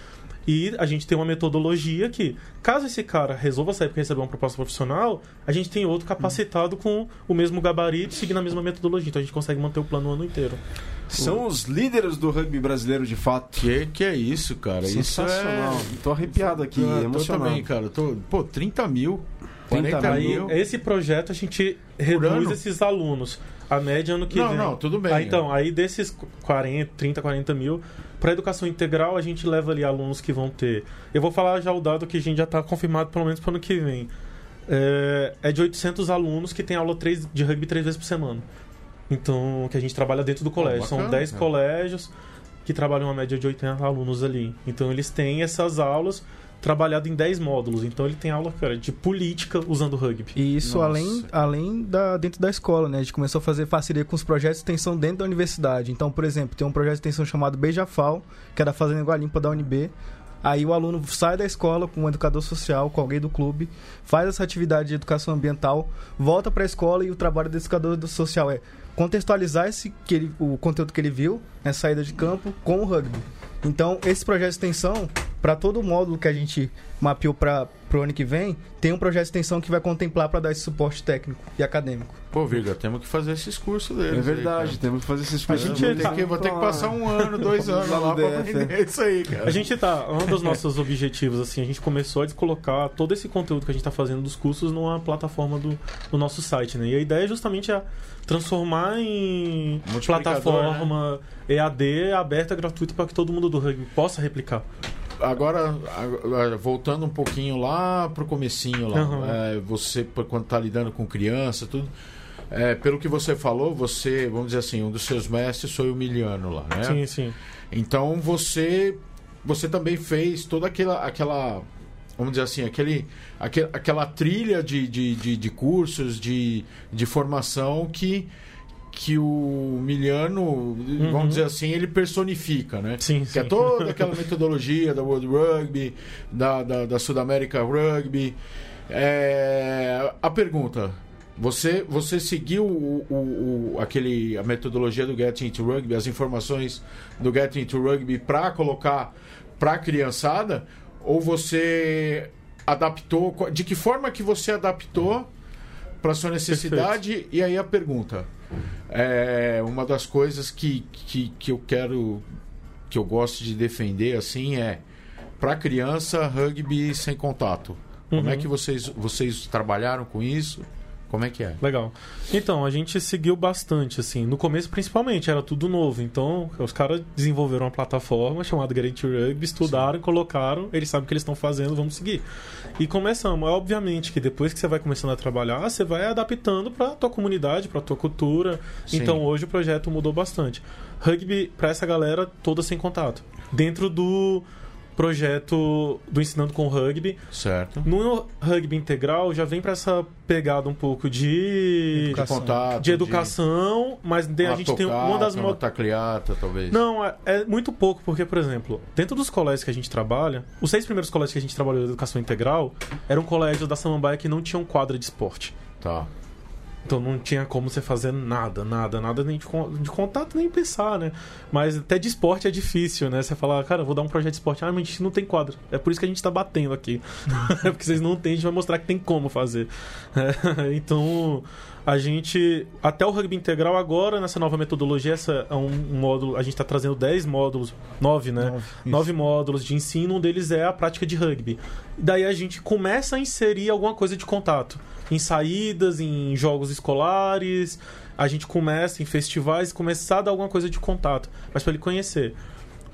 E a gente tem uma metodologia que, caso esse cara resolva sair porque receber uma proposta profissional, a gente tem outro capacitado com o mesmo gabarito, seguindo a mesma metodologia. Então a gente consegue manter o plano o ano inteiro. São os líderes do rugby brasileiro de fato. Que, que é isso, cara? Sensacional. Isso Tô arrepiado aqui, é... Eu tô emocionado. também, cara. Tô... Pô, 30 mil. 30 40 Aí, mil. esse projeto a gente reduz esses alunos. A média ano que Não, vem. não, tudo bem. Ah, então, aí desses 40, 30, 40 mil, para educação integral a gente leva ali alunos que vão ter. Eu vou falar já o dado que a gente já está confirmado pelo menos para o ano que vem. É, é de 800 alunos que tem aula 3, de rugby três vezes por semana. Então, que a gente trabalha dentro do colégio. São bacana, 10 cara. colégios que trabalham uma média de 80 alunos ali. Então, eles têm essas aulas trabalhado em 10 módulos. Então, ele tem aula, cara, de política usando rugby. E isso Nossa. além, além da dentro da escola, né? A gente começou a fazer parceria com os projetos de extensão dentro da universidade. Então, por exemplo, tem um projeto de extensão chamado Beijafal, que é da Fazenda Água Limpa da UNB. Aí o aluno sai da escola com um educador social, com alguém do clube, faz essa atividade de educação ambiental, volta para a escola e o trabalho do educador do social é contextualizar esse, que ele, o conteúdo que ele viu, na saída de campo, com o rugby. Então, esse projeto de extensão, para todo o módulo que a gente mapeou para o ano que vem, tem um projeto de extensão que vai contemplar para dar esse suporte técnico e acadêmico. Pô, Virga, temos que fazer esses cursos deles. É aí, verdade, cara. temos que fazer esses A cursos. gente Vou ter, que, vou ter que passar um ano, dois anos Lá DF, aprender isso aí, cara. A gente tá. Um dos nossos objetivos, assim, a gente começou a colocar todo esse conteúdo que a gente tá fazendo dos cursos numa plataforma do, do nosso site, né? E a ideia é justamente a transformar em plataforma EAD aberta, gratuita, para que todo mundo do rugby possa replicar. Agora, agora, voltando um pouquinho lá pro comecinho lá, Uhum. é, você quando tá lidando com criança, tudo, é, pelo que você falou, você, vamos dizer assim, um dos seus mestres foi o Miliano lá, né? Sim, sim. Então você, você também fez toda aquela, aquela vamos dizer assim, aquele, aque- aquela trilha de, de, de, de cursos, de, de formação que que o Miliano, vamos dizer assim, ele personifica, né? Sim, Que é sim. toda aquela metodologia da World Rugby, da, da, da Sudamérica Rugby. É, a pergunta: você, você seguiu o, o, o- aquele, a metodologia do Get Into Rugby, as informações do Get Into Rugby para colocar para a criançada? Ou você adaptou? De que forma que você adaptou para sua necessidade? E aí a pergunta: é, uma das coisas que, que, que eu quero que eu gosto de defender assim é para criança rugby sem contato. Como Uhum. é que vocês vocês trabalharam com isso? Como é que é? Legal. Então, a gente seguiu bastante, assim. No começo, principalmente, era tudo novo. Então, os caras desenvolveram uma plataforma chamada Guarantee Rugby, estudaram, colocaram, eles sabem o que eles estão fazendo, vamos seguir. E começamos. É obviamente que depois que você vai começando a trabalhar, você vai adaptando para tua comunidade, para tua cultura. Sim. Então, hoje o projeto mudou bastante. Rugby para essa galera toda sem contato. Dentro do projeto do Ensinando com Rugby, Certo. no rugby integral já vem para essa pegada um pouco de De Educação. contato. de educação, mas de- a gente tem uma das uma tacliata, talvez. não, é, é muito pouco, porque, por exemplo, dentro dos colégios que a gente trabalha, os seis primeiros colégios que a gente trabalhou de educação integral eram colégios da Samambaia que não tinham quadra de esporte. Tá. Então não tinha como você fazer nada, nada, nada nem de, de contato, nem pensar, né? Mas até de esporte é difícil, né? Você falar, cara, vou dar um projeto de esporte. Ah, mas a gente não tem quadra. É por isso que a gente tá batendo aqui. é porque vocês não têm, a gente vai mostrar que tem como fazer. É, então, a gente. Até o rugby integral agora, nessa nova metodologia, essa é um módulo. A gente tá trazendo 10 módulos, 9, né? Nove, isso. nove módulos de ensino, um deles é a prática de rugby. Daí a gente começa a inserir alguma coisa de contato. Em saídas, em jogos escolares, a gente começa em festivais, começar a dar alguma coisa de contato, mas para ele conhecer.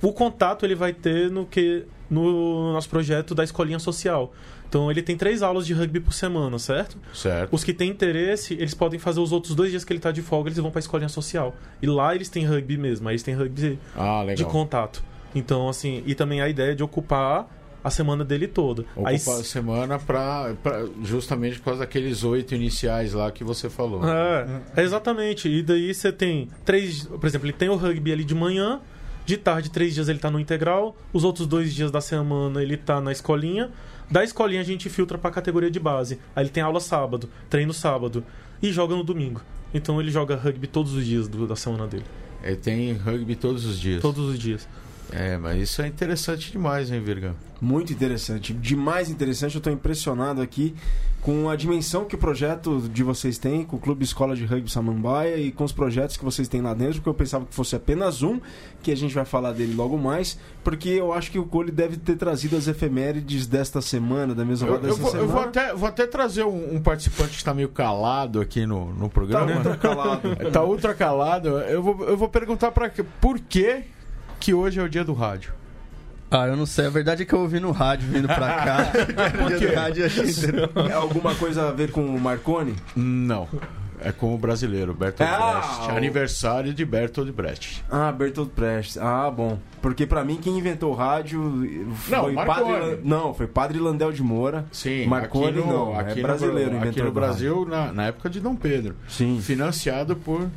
O contato ele vai ter no que no nosso projeto da escolinha social. Então ele tem três aulas de rugby por semana, certo? Certo. Os que têm interesse, eles podem fazer os outros dois dias que ele tá de folga, eles vão pra escolinha social. E lá eles têm rugby mesmo, aí eles têm rugby Ah, de contato. Então, assim, e também a ideia de ocupar a semana dele toda. Ocupa Aí, a semana pra, pra- justamente por causa daqueles oito iniciais lá que você falou. é, é, exatamente. E daí você tem três. Por exemplo, ele tem o rugby ali de manhã, de tarde, três dias ele tá no integral, os outros dois dias da semana ele tá na escolinha. Da escolinha a gente filtra pra categoria de base. Aí ele tem aula sábado, treino sábado e joga no domingo. Então ele joga rugby todos os dias do- da semana dele. Ele tem rugby todos os dias. Todos os dias. É, mas isso é interessante demais, hein, Virga? Muito interessante, demais interessante. Eu estou impressionado aqui com a dimensão que o projeto de vocês tem, com o Clube Escola de Rugby Samambaia e com os projetos que vocês têm lá dentro, porque eu pensava que fosse apenas um, que a gente vai falar dele logo mais, porque eu acho que o Cole deve ter trazido as efemérides desta semana, da mesma Eu, eu vou, eu semana. vou até, vou até trazer um, um participante que está meio calado aqui no, no Tá programa. ultra calado. Tá ultra calado. Eu vou, eu vou perguntar para por que que hoje é o dia do rádio. Ah, eu não sei. A verdade é que eu ouvi no rádio vindo pra cá. Por Dia quê? do rádio, achei. É alguma coisa a ver com o Marconi? Não. É com o brasileiro, Bertolt Ah, Brecht. o- Aniversário de Bertolt Brecht. Ah, Bertolt Brecht. Ah, bom. Porque pra mim quem inventou o rádio foi Marconi. Padre Não, foi Padre Landel de Moura. Sim, Marconi aqui no, não, é aqui brasileiro no, aqui no Brasil, na, na época de Dom Pedro. Sim. Financiado por,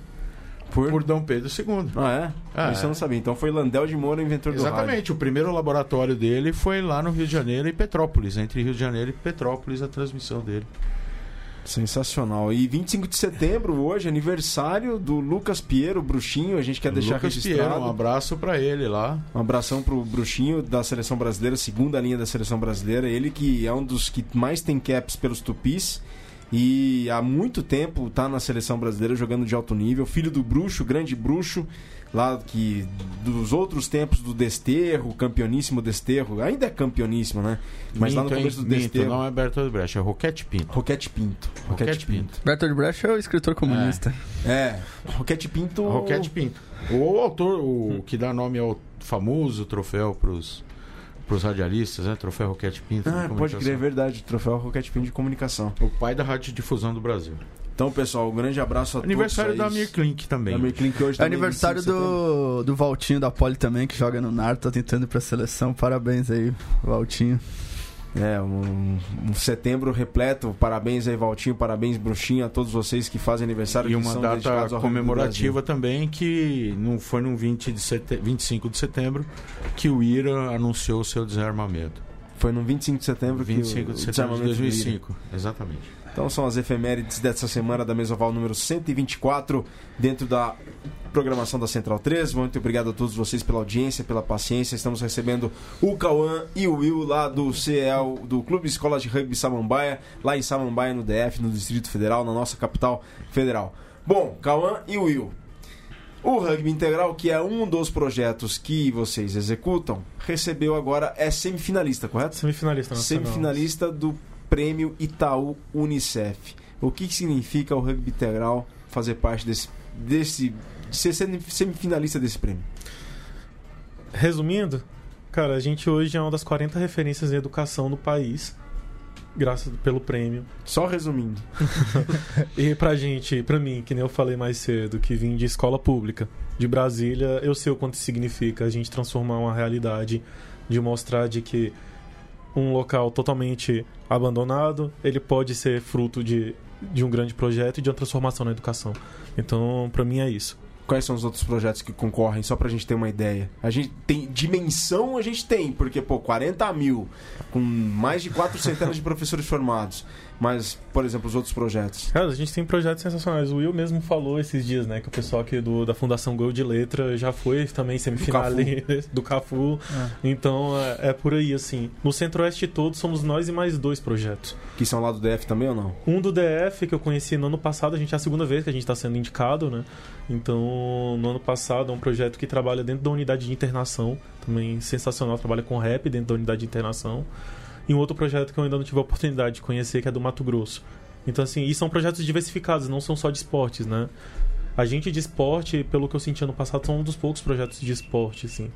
Por... por Dom Pedro II. Ah, é? Ah, Isso é. eu não sabia. Então foi Landel de Moura, inventor do rádio. Exatamente. O primeiro laboratório dele foi lá no Rio de Janeiro e Petrópolis. Entre Rio de Janeiro e Petrópolis, a transmissão dele. Sensacional. E 25 de setembro, hoje, aniversário do Lucas Piero, Bruxinho. A gente quer deixar Lucas registrado. Piero, um abraço pra ele lá. Um abração pro Bruxinho da seleção brasileira, segunda linha da seleção brasileira. Ele que é um dos que mais tem caps pelos tupis. E há muito tempo tá na seleção brasileira jogando de alto nível. Filho do Bruxo, grande Bruxo, lá que dos outros tempos do Desterro, campeoníssimo Desterro. Ainda é campeoníssimo, né? Mas lá no Minto, começo do Minto, Desterro. não é Bertolt Brecht, é Roquete Pinto. Roquete Pinto. Roquete, Roquete Pinto. Pinto. Bertolt Brecht é o escritor comunista. É, Roquete Pinto. Roquete Pinto. O autor, o que dá nome ao famoso troféu pros, pros radialistas, né? Troféu Roquete Pinto. de Ah, pode crer, é verdade. Troféu Roquete Pinto de comunicação. O pai da radiodifusão do Brasil. Então, pessoal, um grande abraço a Aniversário todos. da Mir Klink também. Da Mir Klink hoje É também, aniversário 25 de setembro. do, do Valtinho da Poli também, que joga no NAR, tá tentando ir pra seleção. Parabéns aí, Valtinho. É, um, um setembro repleto. Parabéns aí, Valtinho. Parabéns, Bruxinho, a todos vocês que fazem aniversário. E que uma são data comemorativa também que não foi no 20 de sete... 25 de setembro que o IRA anunciou o seu desarmamento. Foi no 25 de setembro que 25 o, de setembro de desarmamento do IRA. 2005, exatamente. Então são as efemérides dessa semana da Mesoval número 124, dentro da programação da Central 3. Muito obrigado a todos vocês pela audiência, pela paciência. Estamos recebendo o Cauã e o Will lá do CL, do Clube Escola de Rugby Samambaia, lá em Samambaia, no DF, no Distrito Federal, na nossa capital federal. Bom, Cauã e o Will. O Rugby Integral, que é um dos projetos que vocês executam, recebeu agora, é semifinalista, correto? Semifinalista nacional. Semifinalista do Prêmio Itaú Unicef. o que, que significa o rugby integral fazer parte desse, desse de ser semifinalista desse prêmio? Resumindo, cara, a gente hoje é uma das 40 referências em educação no país, graças pelo prêmio. Só resumindo. e pra gente, pra mim, que nem eu falei mais cedo, que vim de escola pública, de Brasília, eu sei o quanto significa a gente transformar uma realidade, de mostrar de que um local totalmente abandonado, ele pode ser fruto de, de um grande projeto e de uma transformação na educação. Então, para mim é isso. Quais são os outros projetos que concorrem, só pra gente ter uma ideia? A gente tem dimensão, a gente tem, porque, pô, 40 mil, com mais de quatro centenas de professores formados. Mas, por exemplo, os outros projetos. Cara, a gente tem projetos sensacionais. O Will mesmo falou esses dias, né? Que o pessoal aqui do, da Fundação Gol de Letra já foi também semifinal do Cafu. É. Então é, é, por aí, assim. No Centro-Oeste todo somos nós e mais dois projetos. Que são lá do DF também ou não? Um do DF que eu conheci no ano passado, a gente é a segunda vez que a gente está sendo indicado, né? Então, no ano passado é um projeto que trabalha dentro da unidade de internação, também sensacional, trabalha com rap dentro da unidade de internação e um outro projeto que eu ainda não tive a oportunidade de conhecer, que é do Mato Grosso. Então, assim, e são projetos diversificados, não são só de esportes, né? A gente de esporte, pelo que eu senti ano passado, são um dos poucos projetos de esporte, assim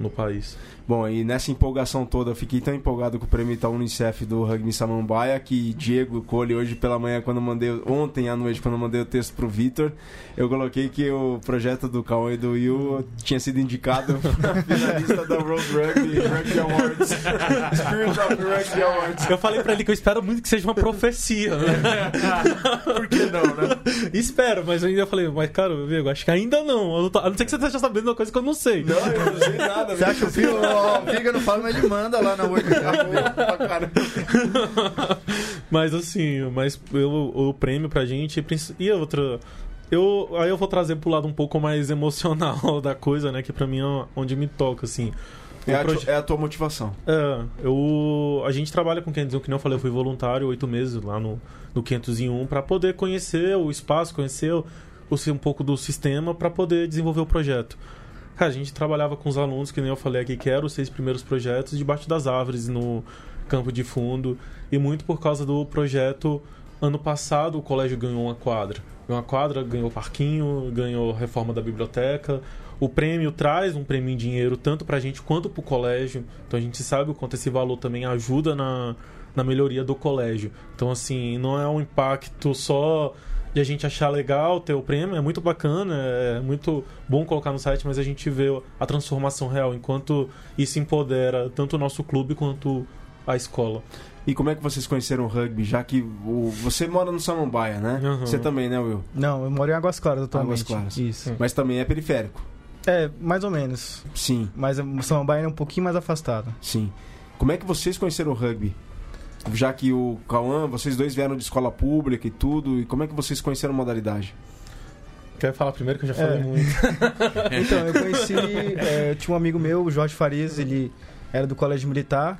no país. Bom, e nessa empolgação toda, eu fiquei tão empolgado com o prêmio da Unicef do Rugby Samambaia que Diego Cole, hoje pela manhã, quando mandei, ontem à noite, quando eu mandei o texto pro Vitor, eu coloquei que o projeto do Cauã e do Will tinha sido indicado na finalista da World Rugby, Rugby Awards. Spirit of Rugby Awards. Eu falei pra ele que eu espero muito que seja uma profecia, né? Por que não, né? espero, mas eu ainda falei, mas cara, eu acho que ainda não. Eu não tô, a não ser que você esteja sabendo uma coisa que eu não sei. Não, eu não sei nada. Você acha que o Fio, o Figa não fala, mas ele manda lá na World Mas assim, mas eu, o prêmio pra gente. E outra. Eu, aí eu vou trazer pro lado um pouco mais emocional da coisa, né? Que pra mim é onde me toca, assim. É a, proje... é a, tua motivação. É, eu, a gente trabalha com 501, que não falei, eu fui voluntário oito meses lá no, no 501 para poder conhecer o espaço, conhecer o, um pouco do sistema para poder desenvolver o projeto. Cara, a gente trabalhava com os alunos, que nem eu falei aqui, que eram os seis primeiros projetos, debaixo das árvores, no campo de fundo. E muito por causa do projeto, ano passado o colégio ganhou uma quadra. Ganhou uma quadra, ganhou parquinho, ganhou reforma da biblioteca. O prêmio traz um prêmio em dinheiro tanto para a gente quanto para o colégio. Então a gente sabe o quanto esse valor também ajuda na, na melhoria do colégio. Então, assim, não é um impacto só de a gente achar legal ter o prêmio, é muito bacana, é muito bom colocar no site, mas a gente vê a transformação real, enquanto isso empodera tanto o nosso clube quanto a escola. E como é que vocês conheceram o rugby? Já que o... você mora no Samambaia, né? Uhum. Você também, né, Will? Não, eu moro em Águas Claras atualmente. Águas Claras. Isso. Mas também é periférico. É, mais ou menos. Sim. Mas o Samambaia é um pouquinho mais afastado. Sim. Como é que vocês conheceram o rugby? Já que o Cauã, vocês dois vieram de escola pública e tudo, e como é que vocês conheceram a modalidade? Quer falar primeiro que eu já falei é. muito. então, eu conheci. É, tinha um amigo meu, o Jorge Farias, ele era do colégio militar.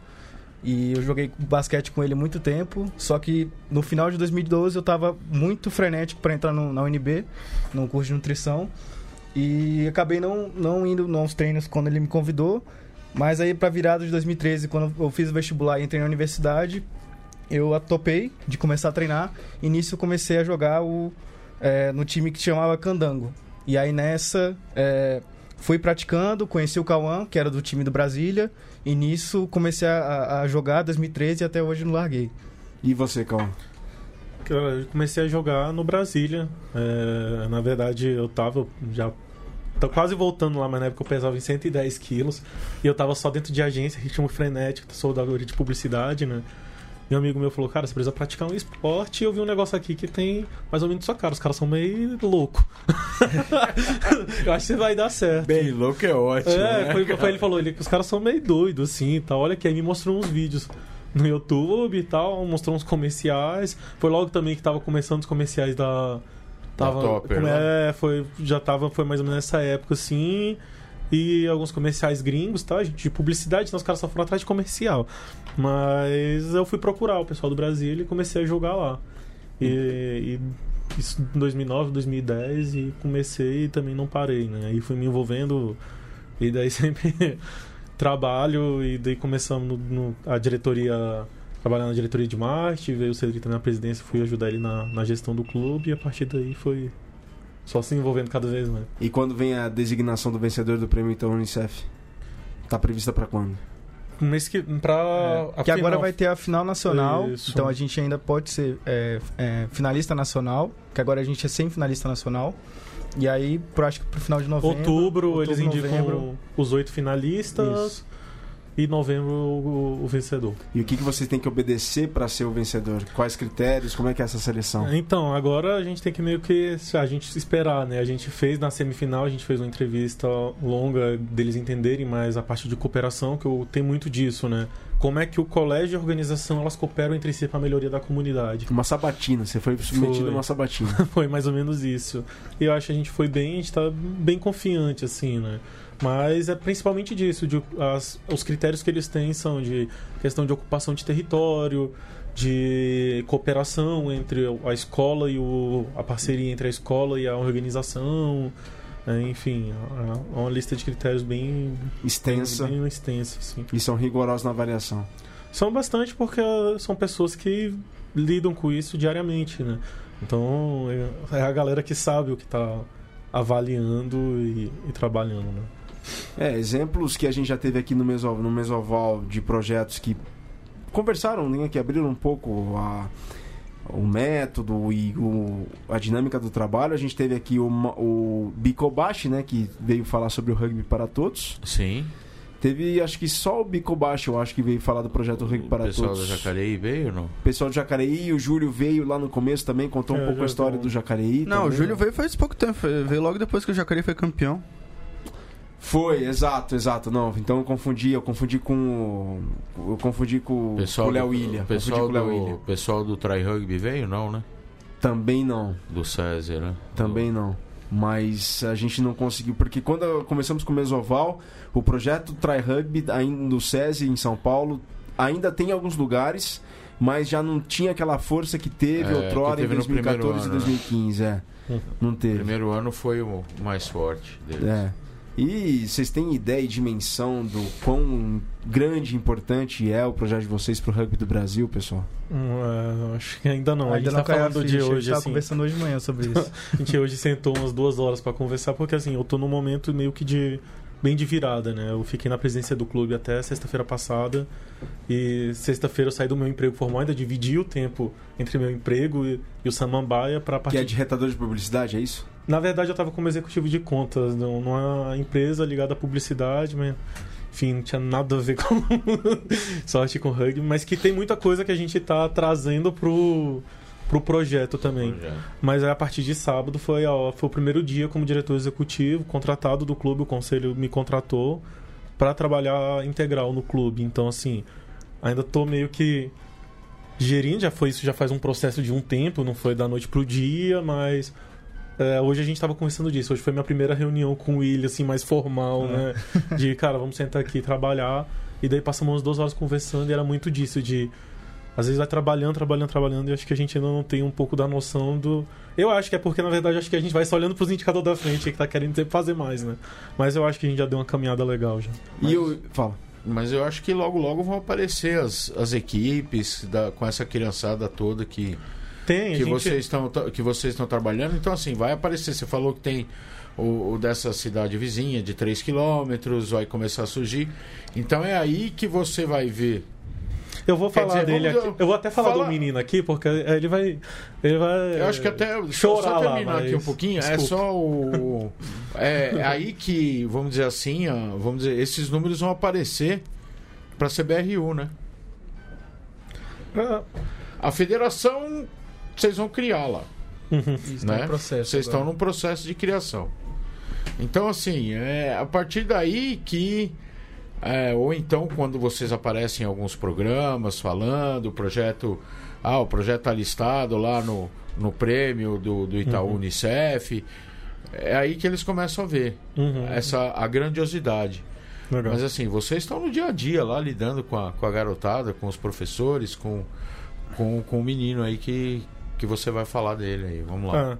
E eu joguei basquete com ele muito tempo. Só que no final de 2012 eu estava muito frenético para entrar no, na UNB, no curso de nutrição. E acabei não, não indo nos treinos quando ele me convidou. Mas aí, pra virada de 2013, quando eu fiz o vestibular e entrei na universidade, eu topei de começar a treinar. E nisso eu comecei a jogar o, é, no time que chamava Candango. E aí nessa, é, fui praticando, conheci o Cauã, que era do time do Brasília. E nisso comecei a, a jogar 2013 e até hoje não larguei. E você, Cauã? Eu comecei a jogar no Brasília. É, na verdade, eu tava já Tô quase voltando lá, mas na época eu pesava em 110 quilos. E eu tava só dentro de agência, ritmo frenético, sou da de publicidade, né? Um amigo meu falou, cara, você precisa praticar um esporte. E eu vi um negócio aqui que tem mais ou menos sua cara. Os caras são meio louco. eu acho que vai dar certo. Bem louco é ótimo. É, né, foi, foi ele falou, ele, que os caras são meio doidos, assim e tal. Olha aqui, aí me mostrou uns vídeos no YouTube e tal, mostrou uns comerciais. Foi logo também que tava começando os comerciais da Tava, Topper, é, foi, já tava, foi mais ou menos nessa época, assim. E alguns comerciais gringos, tá? De publicidade, então os caras só foram atrás de comercial. Mas eu fui procurar o pessoal do Brasil e comecei a jogar lá. E, e isso em 2009, 2010 e comecei e também não parei, né? Aí fui me envolvendo e daí sempre trabalho e daí começamos no, no, a diretoria trabalhar na diretoria de marketing, veio o Cedric também na presidência, fui ajudar ele na, na gestão do clube e a partir daí foi só se envolvendo cada vez mais. E quando vem a designação do vencedor do prêmio então Unicef? Tá prevista para quando? Um mês que pra a que agora vai ter a final nacional, Isso. então a gente ainda pode ser é, é, finalista nacional, que agora a gente é semifinalista nacional. E aí, pro, acho que pro final de novembro. outubro, eles outubro, indicam novembro. os oito finalistas Isso. E novembro o, o vencedor. E o que, que vocês têm que obedecer para ser o vencedor? Quais critérios? Como é que é essa seleção? Então, agora a gente tem que meio que a gente esperar, né? A gente fez na semifinal, a gente fez uma entrevista longa deles entenderem mais a parte de cooperação, que eu tenho muito disso, né? Como é que o colégio e a organização elas cooperam entre si para a melhoria da comunidade. Uma sabatina, você foi submetido Foi. a uma sabatina. foi mais ou menos isso. E eu acho que a gente foi bem, a gente tá bem confiante, assim, né? Mas é principalmente disso, de, as- os critérios que eles têm são de questão de ocupação de território, de cooperação entre a escola e o, a parceria entre a escola e a organização, né? enfim, é uma lista de critérios bem, Extensa. bem extensa, assim. E são rigorosos na avaliação. São bastante porque são pessoas que lidam com isso diariamente, né? Então é é a galera que sabe o que está avaliando e, e trabalhando, né? É, exemplos que a gente já teve aqui no Mesoval, no Mesoval de projetos que conversaram, né, que abriram um pouco a- o método e o- a dinâmica do trabalho. A gente teve aqui o, o Bicobashi, né, que veio falar sobre o rugby para todos. Sim. Teve, acho que só o Bicobashi, eu acho que veio falar do projeto Rugby para o pessoal todos. da Jacareí veio ou não? O pessoal do Jacareí, o Júlio veio lá no começo também, contou um É, pouco já a história tô- do Jacareí. Não, o também. Júlio veio faz pouco tempo. Veio logo depois que o Jacareí foi campeão. Foi, exato, exato. Não, então eu confundi, eu confundi com o. Eu confundi com, com o Léo do- William. O pessoal, confundi com o Léo do, William. pessoal do Try Rugby veio, não, né? Também não, Do César, né? também não. Mas a gente não conseguiu, porque quando começamos com o Mesoval, o projeto Try Rugby, ainda no SESI em São Paulo, ainda tem alguns lugares, mas já não tinha aquela força que teve É, outrora que teve em no primeiro 2014 e ano, né? 2015. É, Uhum. não O teve. primeiro ano foi o mais forte deles. É. E vocês têm ideia e dimensão do quão grande e importante é o projeto de vocês pro rugby do Brasil, pessoal? Hum, é, acho que ainda não. a Ainda gente não tá a falando ficha, de a gente hoje, assim. conversando hoje de manhã sobre isso. A gente hoje sentou umas duas horas pra conversar, porque assim, eu tô num momento meio que de. bem de virada, né? Eu fiquei na presidência do clube até sexta-feira passada. E sexta-feira eu saí do meu emprego formal, ainda dividi o tempo entre meu emprego e, e o Samambaia pra Que partir. é de retador de publicidade, é isso? Na verdade, eu tava como executivo de contas, num- numa empresa ligada à publicidade, mas. Enfim, não tinha nada a ver com sorte com rugby, mas que tem muita coisa que a gente tá trazendo pro, pro projeto também. Projeto. Mas aí, a partir de sábado foi, a- foi o primeiro dia como diretor executivo, contratado do clube, o conselho me contratou para trabalhar integral no clube. Então, assim, ainda tô meio que gerindo, já foi isso, já faz um processo de um tempo, não foi da noite pro dia, mas é, hoje a gente tava conversando disso. Hoje foi minha primeira reunião com o William, assim, mais formal, né? De, cara, vamos sentar aqui e trabalhar. E daí passamos umas duas horas conversando e era muito disso, de às vezes vai trabalhando, trabalhando, trabalhando, e acho que a gente ainda não tem um pouco da noção do. Eu acho que é porque, na verdade, acho que a gente vai só olhando pros indicadores da frente que tá querendo sempre fazer mais, né? Mas eu acho que a gente já deu uma caminhada legal já. E eu. Fala. Mas eu acho que logo, logo vão aparecer as, as equipes da, com essa criançada toda que, Tem, que, gente. vocês estão, que vocês estão trabalhando. Então, assim, vai aparecer. Você falou que tem o, o dessa cidade vizinha de 3 quilômetros, vai começar a surgir. Então é aí que você vai ver. Eu vou falar dizer, dele aqui. Eu vou até falar fala- do menino aqui, porque ele vai. Ele vai. Eu acho que até. Chorar só lá, terminar aqui mas- um pouquinho. É Desculpa. só o. É, é aí que, vamos dizer assim, vamos dizer, esses números vão aparecer para a CBRU, né? Ah, A federação, vocês vão criá-la. Isso Né? tá processo. Vocês agora. estão num processo de criação. Então, assim, é a partir daí que. é, ou então, quando vocês aparecem em alguns programas falando, o projeto. Ah, o projeto está listado lá no, no prêmio do, do Itaú Uhum. Unicef. É aí que eles começam a ver uhum, essa, a grandiosidade. legal. Mas assim, vocês estão no dia a dia lá lidando com a, com a garotada, com os professores, com, com, com o menino aí que, que você vai falar dele aí. Vamos lá. Ah.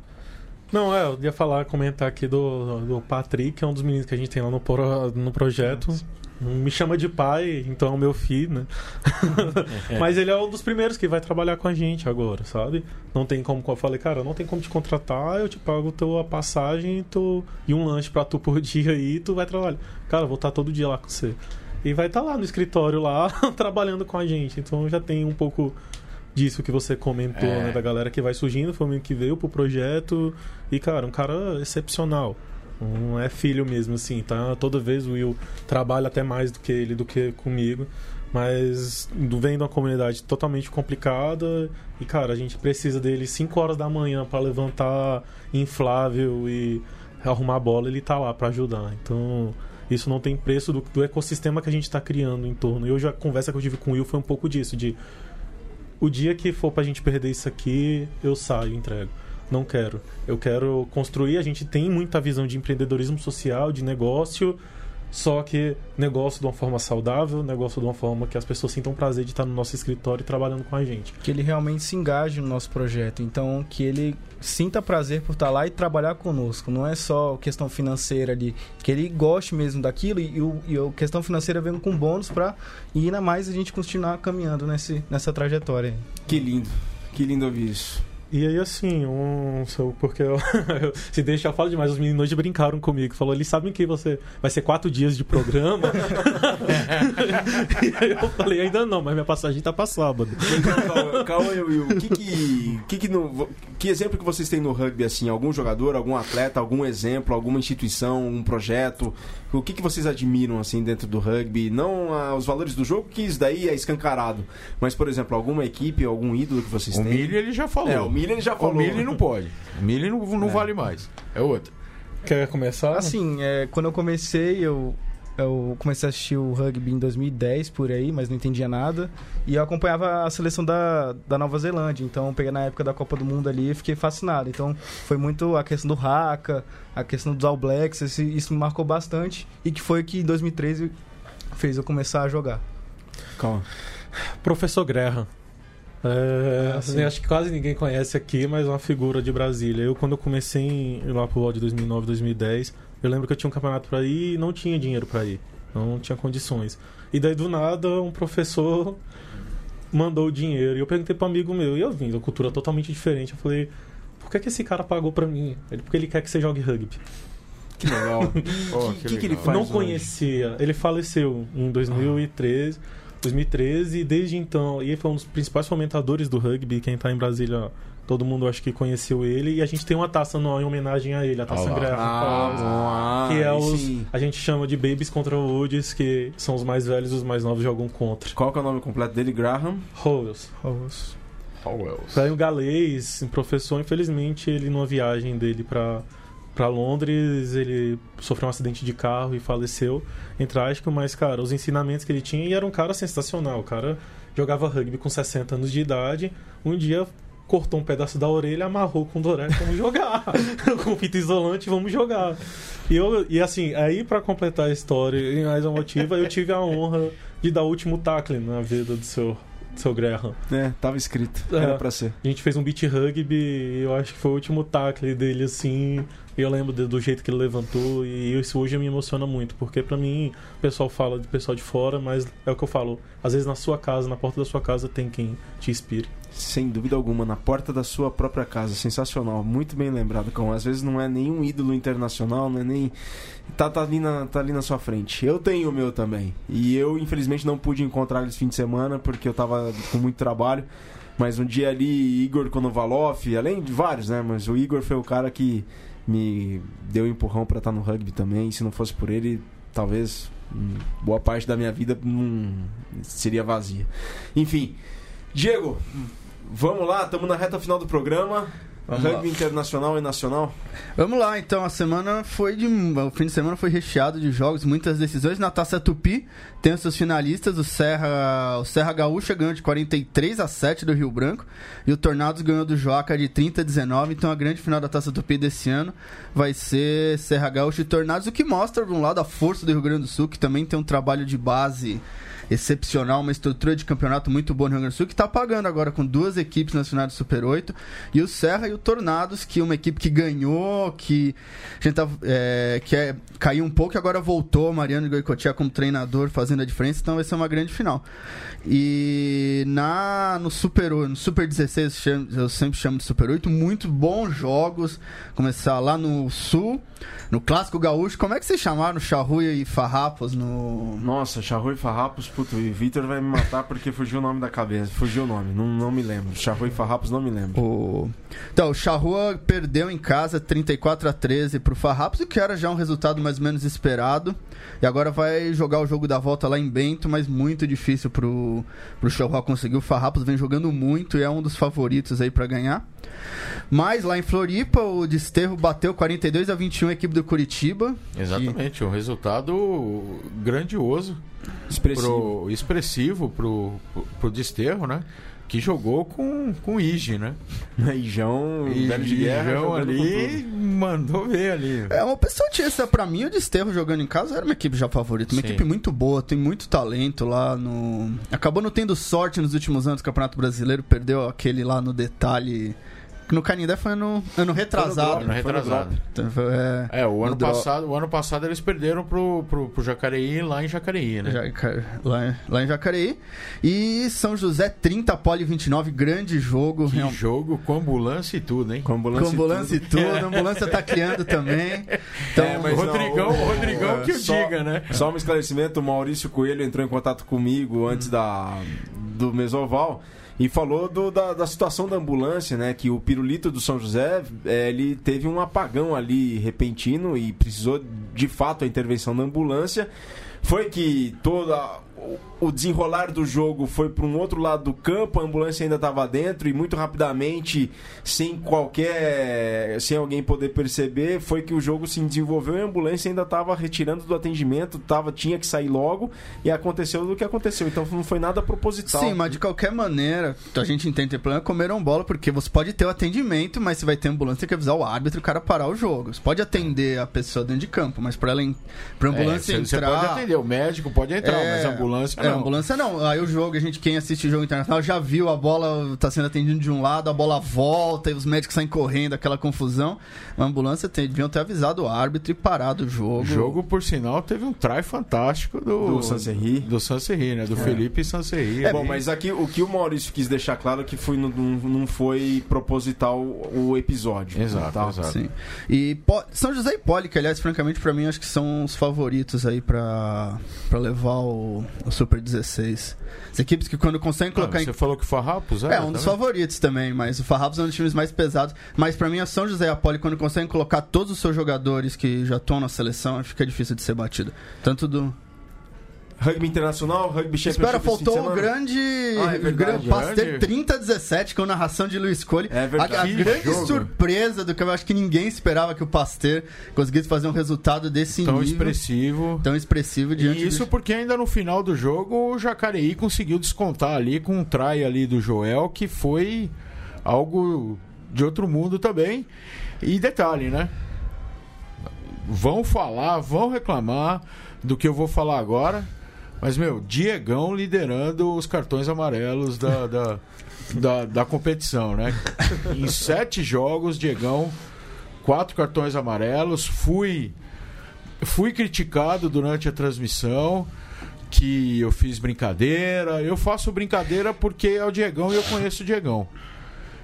Não, é, eu ia falar, comentar aqui do, do Patrick, que é um dos meninos que a gente tem lá no, pro- no projeto. me chama de pai, então é o meu filho, né? Mas ele é um dos primeiros que vai trabalhar com a gente agora, sabe? Não tem como, como eu falei, cara, não tem como te contratar, eu te pago tua passagem tu, e um lanche pra tu por dia aí, tu vai trabalhar. Cara, eu vou estar todo dia lá com você. E vai estar lá no escritório lá, trabalhando com a gente. Então já tem um pouco disso que você comentou, É. né? Da galera que vai surgindo, foi o menino que veio pro projeto. E, cara, um cara excepcional. Um é filho mesmo, assim, tá? Toda vez o Will trabalha até mais do que ele, do que comigo. Mas vem de uma comunidade totalmente complicada. E, cara, a gente precisa dele 5 horas da manhã para levantar inflável e arrumar a bola. Ele tá lá para ajudar. Então, isso não tem preço do, do ecossistema que a gente está criando em torno. E hoje a conversa que eu tive com o Will foi um pouco disso: de o dia que for pra gente perder isso aqui, eu saio entrego. Não quero. Eu quero construir. A gente tem muita visão de empreendedorismo social, de negócio, só que negócio de uma forma saudável, negócio de uma forma que as pessoas sintam prazer de estar no nosso escritório e trabalhando com a gente. Que ele realmente se engaje no nosso projeto. Então, que ele sinta prazer por estar lá e trabalhar conosco. Não é só questão financeira ali. Que ele goste mesmo daquilo e, o- e a questão financeira vendo com bônus para e ainda mais a gente continuar caminhando nesse, nessa trajetória. Que lindo. Que lindo ouvir isso. E aí, assim, um, porque eu, eu- se deixa, eu falo demais. Os meninos hoje brincaram comigo. Falou, eles sabem que você vai ser quatro dias de programa. e aí eu falei, ainda não, mas minha passagem tá pra sábado. Calma, aí, Will. Que que, que, que, no- que exemplo que vocês têm no rugby, assim? Algum jogador, algum atleta, algum exemplo, alguma instituição, um projeto? O que, que vocês admiram, assim, dentro do rugby? Não ah, os valores do jogo, que isso daí é escancarado. Mas, por exemplo, alguma equipe, algum ídolo que vocês O têm? milho ele já falou. É, o milho ele já falou. O milho não pode. O milho não, não É. vale mais. É outro. Quer começar? Assim, é, quando eu comecei, eu, eu comecei a assistir o rugby em 2010, por aí, mas não entendia nada. E eu acompanhava a seleção da, da Nova Zelândia. Então, peguei na época da Copa do Mundo ali e fiquei fascinado. Então, foi muito a questão do Haka, a questão dos All Blacks, esse- isso me marcou bastante. E que foi que em 2013 fez eu começar a jogar. Calma. Professor Graham. É, Ah, assim, sim. acho que quase ninguém conhece aqui, mas é uma figura de Brasília. Eu, quando eu comecei em- lá pro de 2009, 2010, eu lembro que eu tinha um campeonato pra ir e não tinha dinheiro pra ir. Não tinha condições. E daí, do nada, um professor mandou o dinheiro. E eu perguntei pro amigo meu, e eu vim, uma cultura totalmente diferente. Eu falei, por que, que esse cara pagou pra mim? Ele, porque ele quer que você jogue rugby. Que legal. Oh, que, que, que ele legal. faz não hoje? conhecia. Ele faleceu em 2013, 2013 e desde então, e ele foi um dos principais fomentadores do rugby. Quem tá em Brasília, todo mundo acho que conheceu ele. E a gente tem uma taça no, em homenagem a ele, a taça Ah. Graham. Ah. Ah, que é os. sim. A gente chama de Babies contra Woods, que são os mais velhos e os mais novos jogam contra. Qual que é o nome completo dele? Graham? Rose. Howells. Foi um galês, um professor, infelizmente, ele numa viagem dele pra, pra Londres, ele sofreu um acidente de carro e faleceu em trágico, mas, cara, os ensinamentos que ele tinha, e era um cara sensacional, o cara jogava rugby com 60 anos de idade, um dia cortou um pedaço da orelha, amarrou com doré, vamos jogar, com fita isolante, vamos jogar. E, eu, e assim, aí pra completar a história e mais uma motiva, eu tive a honra de dar o último tackle na vida do seu, seu Graham. É, tava escrito. É. Era pra ser. A gente fez um beat rugby e eu acho que foi o último tackle dele, assim. Eu lembro do jeito que ele levantou e isso hoje me emociona muito, porque pra mim, o pessoal fala de pessoal de fora, mas é o que eu falo. Às vezes na sua casa, na porta da sua casa, tem quem te inspire. Sem dúvida alguma, na porta da sua própria casa. Sensacional, muito bem lembrado, Cão. Às vezes não é nenhum ídolo internacional, não é nem. Tá, tá, ali na, tá ali na sua frente. Eu tenho o meu também. E eu, infelizmente, não pude encontrar eles fim de semana porque eu tava com muito trabalho. Mas um dia ali, Igor Konovalov, além de vários, né? Mas o Igor foi o cara que me deu um empurrão pra estar no rugby também. E se não fosse por ele, talvez hum, boa parte da minha vida não seria vazia. Enfim, Diego, vamos lá, estamos na reta final do programa. Vamos rugby lá. internacional e nacional. Vamos lá, então. A semana foi de. O fim de semana foi recheado de jogos, muitas decisões. Na Taça Tupi tem os seus finalistas. O Serra, o Serra Gaúcha ganhou de 43 a 7 do Rio Branco. E o Tornados ganhou do Joaca de 30 a 19. Então a grande final da Taça Tupi desse ano vai ser Serra Gaúcha e Tornados, o que mostra, de um lado, a força do Rio Grande do Sul, que também tem um trabalho de base excepcional, uma estrutura de campeonato muito boa no Rio Grande do Sul, que está pagando agora com duas equipes finais do Super 8, e o Serra e o Tornados, que é uma equipe que ganhou, que a gente tá, é, que é, caiu um pouco e agora voltou, Mariano Goicoechea como treinador fazendo a diferença, então vai ser uma grande final. E na no Super no Super 16 eu sempre chamo de Super 8, muito bons jogos. Começar lá no Sul, no Clássico Gaúcho. Como é que vocês chamaram Charrua e Farrapos no. Nossa, Charrua e Farrapos, puto, e Vitor vai me matar porque fugiu o nome da cabeça. Fugiu o nome, não, não me lembro. Charrua e Farrapos não me lembro. O... Então, o Charrua perdeu em casa 34 a 13 pro Farrapos, o que era já um resultado mais ou menos esperado. E agora vai jogar o jogo da volta lá em Bento, mas muito difícil pro, pro Charrua conseguir. O Farrapos vem jogando muito e é um dos favoritos aí para ganhar. Mas lá em Floripa, o Desterro bateu 42 a 21 a equipe do Curitiba. Exatamente, que... um resultado grandioso. Expressivo. Pro, expressivo pro, pro, pro Desterro, né? que jogou com, com o Ige, né? Ijão, velho de guerra, Ijão ali mandou ver ali. É, uma pessoa tinha essa, pra mim, o Desterro jogando em casa era uma equipe já favorita. Uma Sim. equipe muito boa, tem muito talento lá no. Acabou não tendo sorte nos últimos anos do Campeonato Brasileiro, perdeu aquele lá no detalhe no Canindé foi ano, ano retrasado. Ano retrasado. Então, é, é, o ano, passado, o ano passado eles perderam pro, pro, pro Jacareí lá em Jacareí, né? lá, lá em Jacareí. E São José 30, Poli 29, grande jogo. Que real... jogo com ambulância e tudo, hein? Com ambulância, com ambulância e tudo. E tudo. A ambulância tá criando também. Então, é, mas Rodrigão, não, o, Rodrigão que o só, diga, né? Só um esclarecimento, o Maurício Coelho entrou em contato comigo antes da, do Mesoval e falou do, da, da, situação da ambulância, né? Que o pirulito do São José, é, ele teve um apagão ali repentino e precisou de fato a intervenção da ambulância. Foi que toda o desenrolar do jogo foi para um outro lado do campo, a ambulância ainda estava dentro e muito rapidamente, sem qualquer. sem alguém poder perceber, foi que o jogo se desenvolveu e a ambulância ainda estava retirando do atendimento, tava, tinha que sair logo e aconteceu o que aconteceu. Então não foi nada proposital. Sim, mas de qualquer maneira, a gente entende o problema comeram bola, porque você pode ter o atendimento, mas você vai ter ambulância, tem que avisar o árbitro e o cara parar o jogo. Você pode atender a pessoa dentro de campo, mas para ela pra ambulância é, você, entrar. Você pode atender, o médico pode entrar, é, mas a ambulância. É, não. ambulância não. Aí o jogo, a gente, quem assiste o jogo internacional já viu a bola tá sendo atendida de um lado, a bola volta e os médicos saem correndo, aquela confusão. A ambulância tem, deviam ter avisado o árbitro e parado o jogo. O jogo, por sinal, teve um try fantástico do, do Sanserri. Do Sanserri, né? Do é. Felipe Sanserri. É, bom, mas aqui o que o Maurício quis deixar claro é que foi, não, não foi proposital o episódio. Exato, tá? exato. Sim. E São José e Poli, que aliás, francamente, para mim, acho que são os favoritos aí para levar o, o Super 16 vocês. As equipes que quando conseguem colocar ah, você em... falou que o Farrapos é? É, um dos favoritos também, mas o Farrapos é um dos times mais pesados. Mas para mim, a São José e a Poli, quando conseguem colocar todos os seus jogadores que já estão na seleção, fica difícil de ser batido. Tanto do Rugby Internacional, Rugby Championship. Espera, faltou o grande. Ah, é verdade. Pasteur 30 a 17 com narração de Luiz Cole. É verdade. A, a grande jogo. surpresa do que eu acho que ninguém esperava que o Pasteur conseguisse fazer um resultado desse tão nível. expressivo. Tão expressivo diante E isso do... porque ainda no final do jogo o Jacareí conseguiu descontar ali com um try ali do Joel que foi algo de outro mundo também. E detalhe, né? Vão falar, vão reclamar do que eu vou falar agora mas, meu, Diegão liderando os cartões amarelos da, da, da, da competição, né? em sete jogos, Diegão, quatro cartões amarelos. Fui, fui criticado durante a transmissão que eu fiz brincadeira. Eu faço brincadeira porque é o Diegão e eu conheço o Diegão.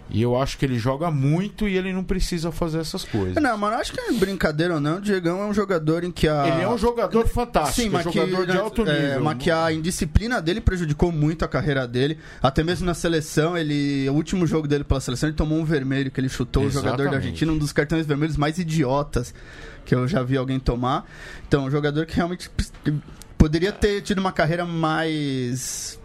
E eu acho que ele joga muito e ele não precisa fazer essas coisas. Não, mas acho que é brincadeira ou não, o Diegão é um jogador em que a. Ele é um jogador fantástico, Sim, mas um jogador de alto nível. É, mas que a indisciplina dele prejudicou muito a carreira dele. Até mesmo na seleção, ele. O último jogo dele pela seleção, ele tomou um vermelho, que ele chutou Exatamente. o jogador da Argentina, um dos cartões vermelhos mais idiotas que eu já vi alguém tomar. Então, um jogador que realmente poderia ter tido uma carreira mais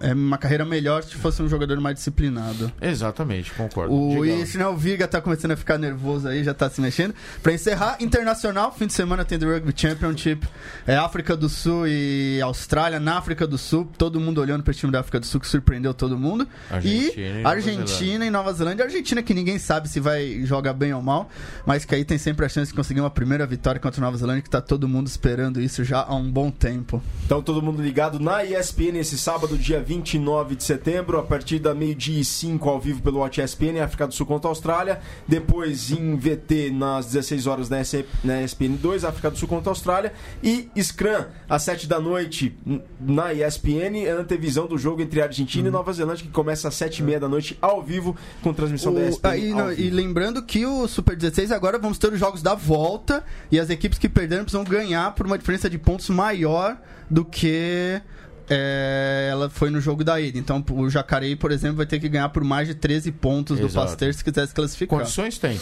é uma carreira melhor se fosse um jogador mais disciplinado. Exatamente, concordo. O, senão o Viga tá começando a ficar nervoso aí, já tá se mexendo. Pra encerrar, internacional, fim de semana tem The Rugby Championship. É África do Sul e Austrália. Na África do Sul, todo mundo olhando pro time da África do Sul, que surpreendeu todo mundo. Argentina e e Nova Argentina e Nova Zelândia. Argentina que ninguém sabe se vai jogar bem ou mal, mas que aí tem sempre a chance de conseguir uma primeira vitória contra a Nova Zelândia, que tá todo mundo esperando isso já há um bom tempo. Então todo mundo ligado na ESPN esse sábado, dia 29 de setembro, a partir da meio-dia e 5 ao vivo pelo Watch ESPN, África do Sul contra a Austrália. Depois em VT nas 16 horas na ES- na ESPN 2, África do Sul contra a Austrália. E Scrum às 7 da noite na ESPN, a antevisão do jogo entre Argentina e Nova Zelândia, que começa às 7 e meia da noite ao vivo, com transmissão da O- ESPN. aí, ao não, e lembrando que o Super 16 agora vamos ter os jogos da volta e as equipes que perderam precisam ganhar por uma diferença de pontos maior do que é, ela foi no jogo da ida. Então o Jacareí, por exemplo, vai ter que ganhar por mais de 13 pontos do Exato. Pasteur se quiser se classificar. Condições tem.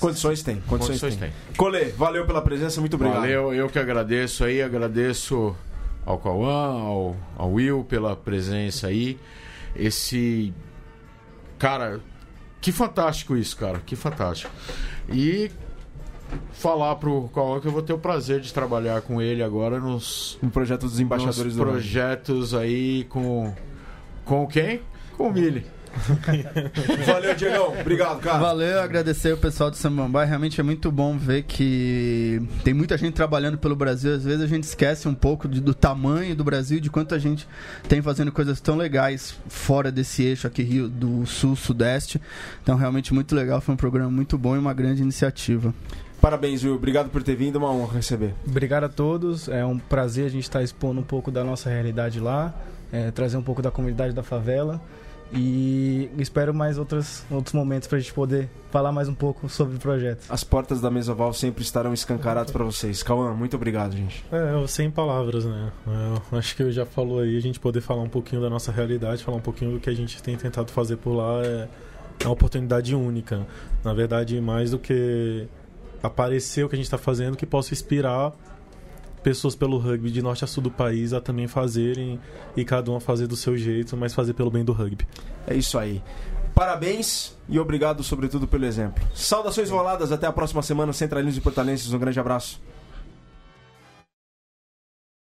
Condições tem, condições, Condições tem. tem. Colê, valeu pela presença, muito obrigado. Valeu, eu que agradeço aí, agradeço ao Cauã, ao, ao Will pela presença aí. Esse. Cara, que fantástico isso, cara, que fantástico. E falar pro Cauã que eu vou ter o prazer de trabalhar com ele agora nos, Um projeto dos embaixadores nos do projetos aí com. Com quem? Com o Mili. Valeu, Diegão. Obrigado, cara. Valeu, agradecer o pessoal do Samambaia. Realmente é muito bom ver que tem muita gente trabalhando pelo Brasil. Às vezes a gente esquece um pouco de- do tamanho do Brasil, de quanta gente tem fazendo coisas tão legais fora desse eixo aqui, Rio do Sul, Sudeste. Então, realmente muito legal. Foi um programa muito bom e uma grande iniciativa. Parabéns, Will. Obrigado por ter vindo. Uma honra receber. Obrigado a todos. É um prazer a gente estar expondo um pouco da nossa realidade lá, é, trazer um pouco da comunidade da favela. E espero mais outros, outros momentos para a gente poder falar mais um pouco sobre o projeto. As portas da mesa oval sempre estarão escancaradas para vocês. Cauã, muito obrigado, gente. É, eu- sem palavras, né? Eu acho que eu já falou aí, a gente poder falar um pouquinho da nossa realidade, falar um pouquinho do que a gente tem tentado fazer por lá é é uma oportunidade única. Na verdade, mais do que aparecer o que a gente está fazendo, que possa inspirar pessoas pelo rugby de norte a sul do país a também fazerem e cada um a fazer do seu jeito, mas fazer pelo bem do rugby. É isso aí. Parabéns e obrigado, sobretudo, pelo exemplo. Saudações roladas. Até a próxima semana, Centralinos e Portalenses. Um grande abraço.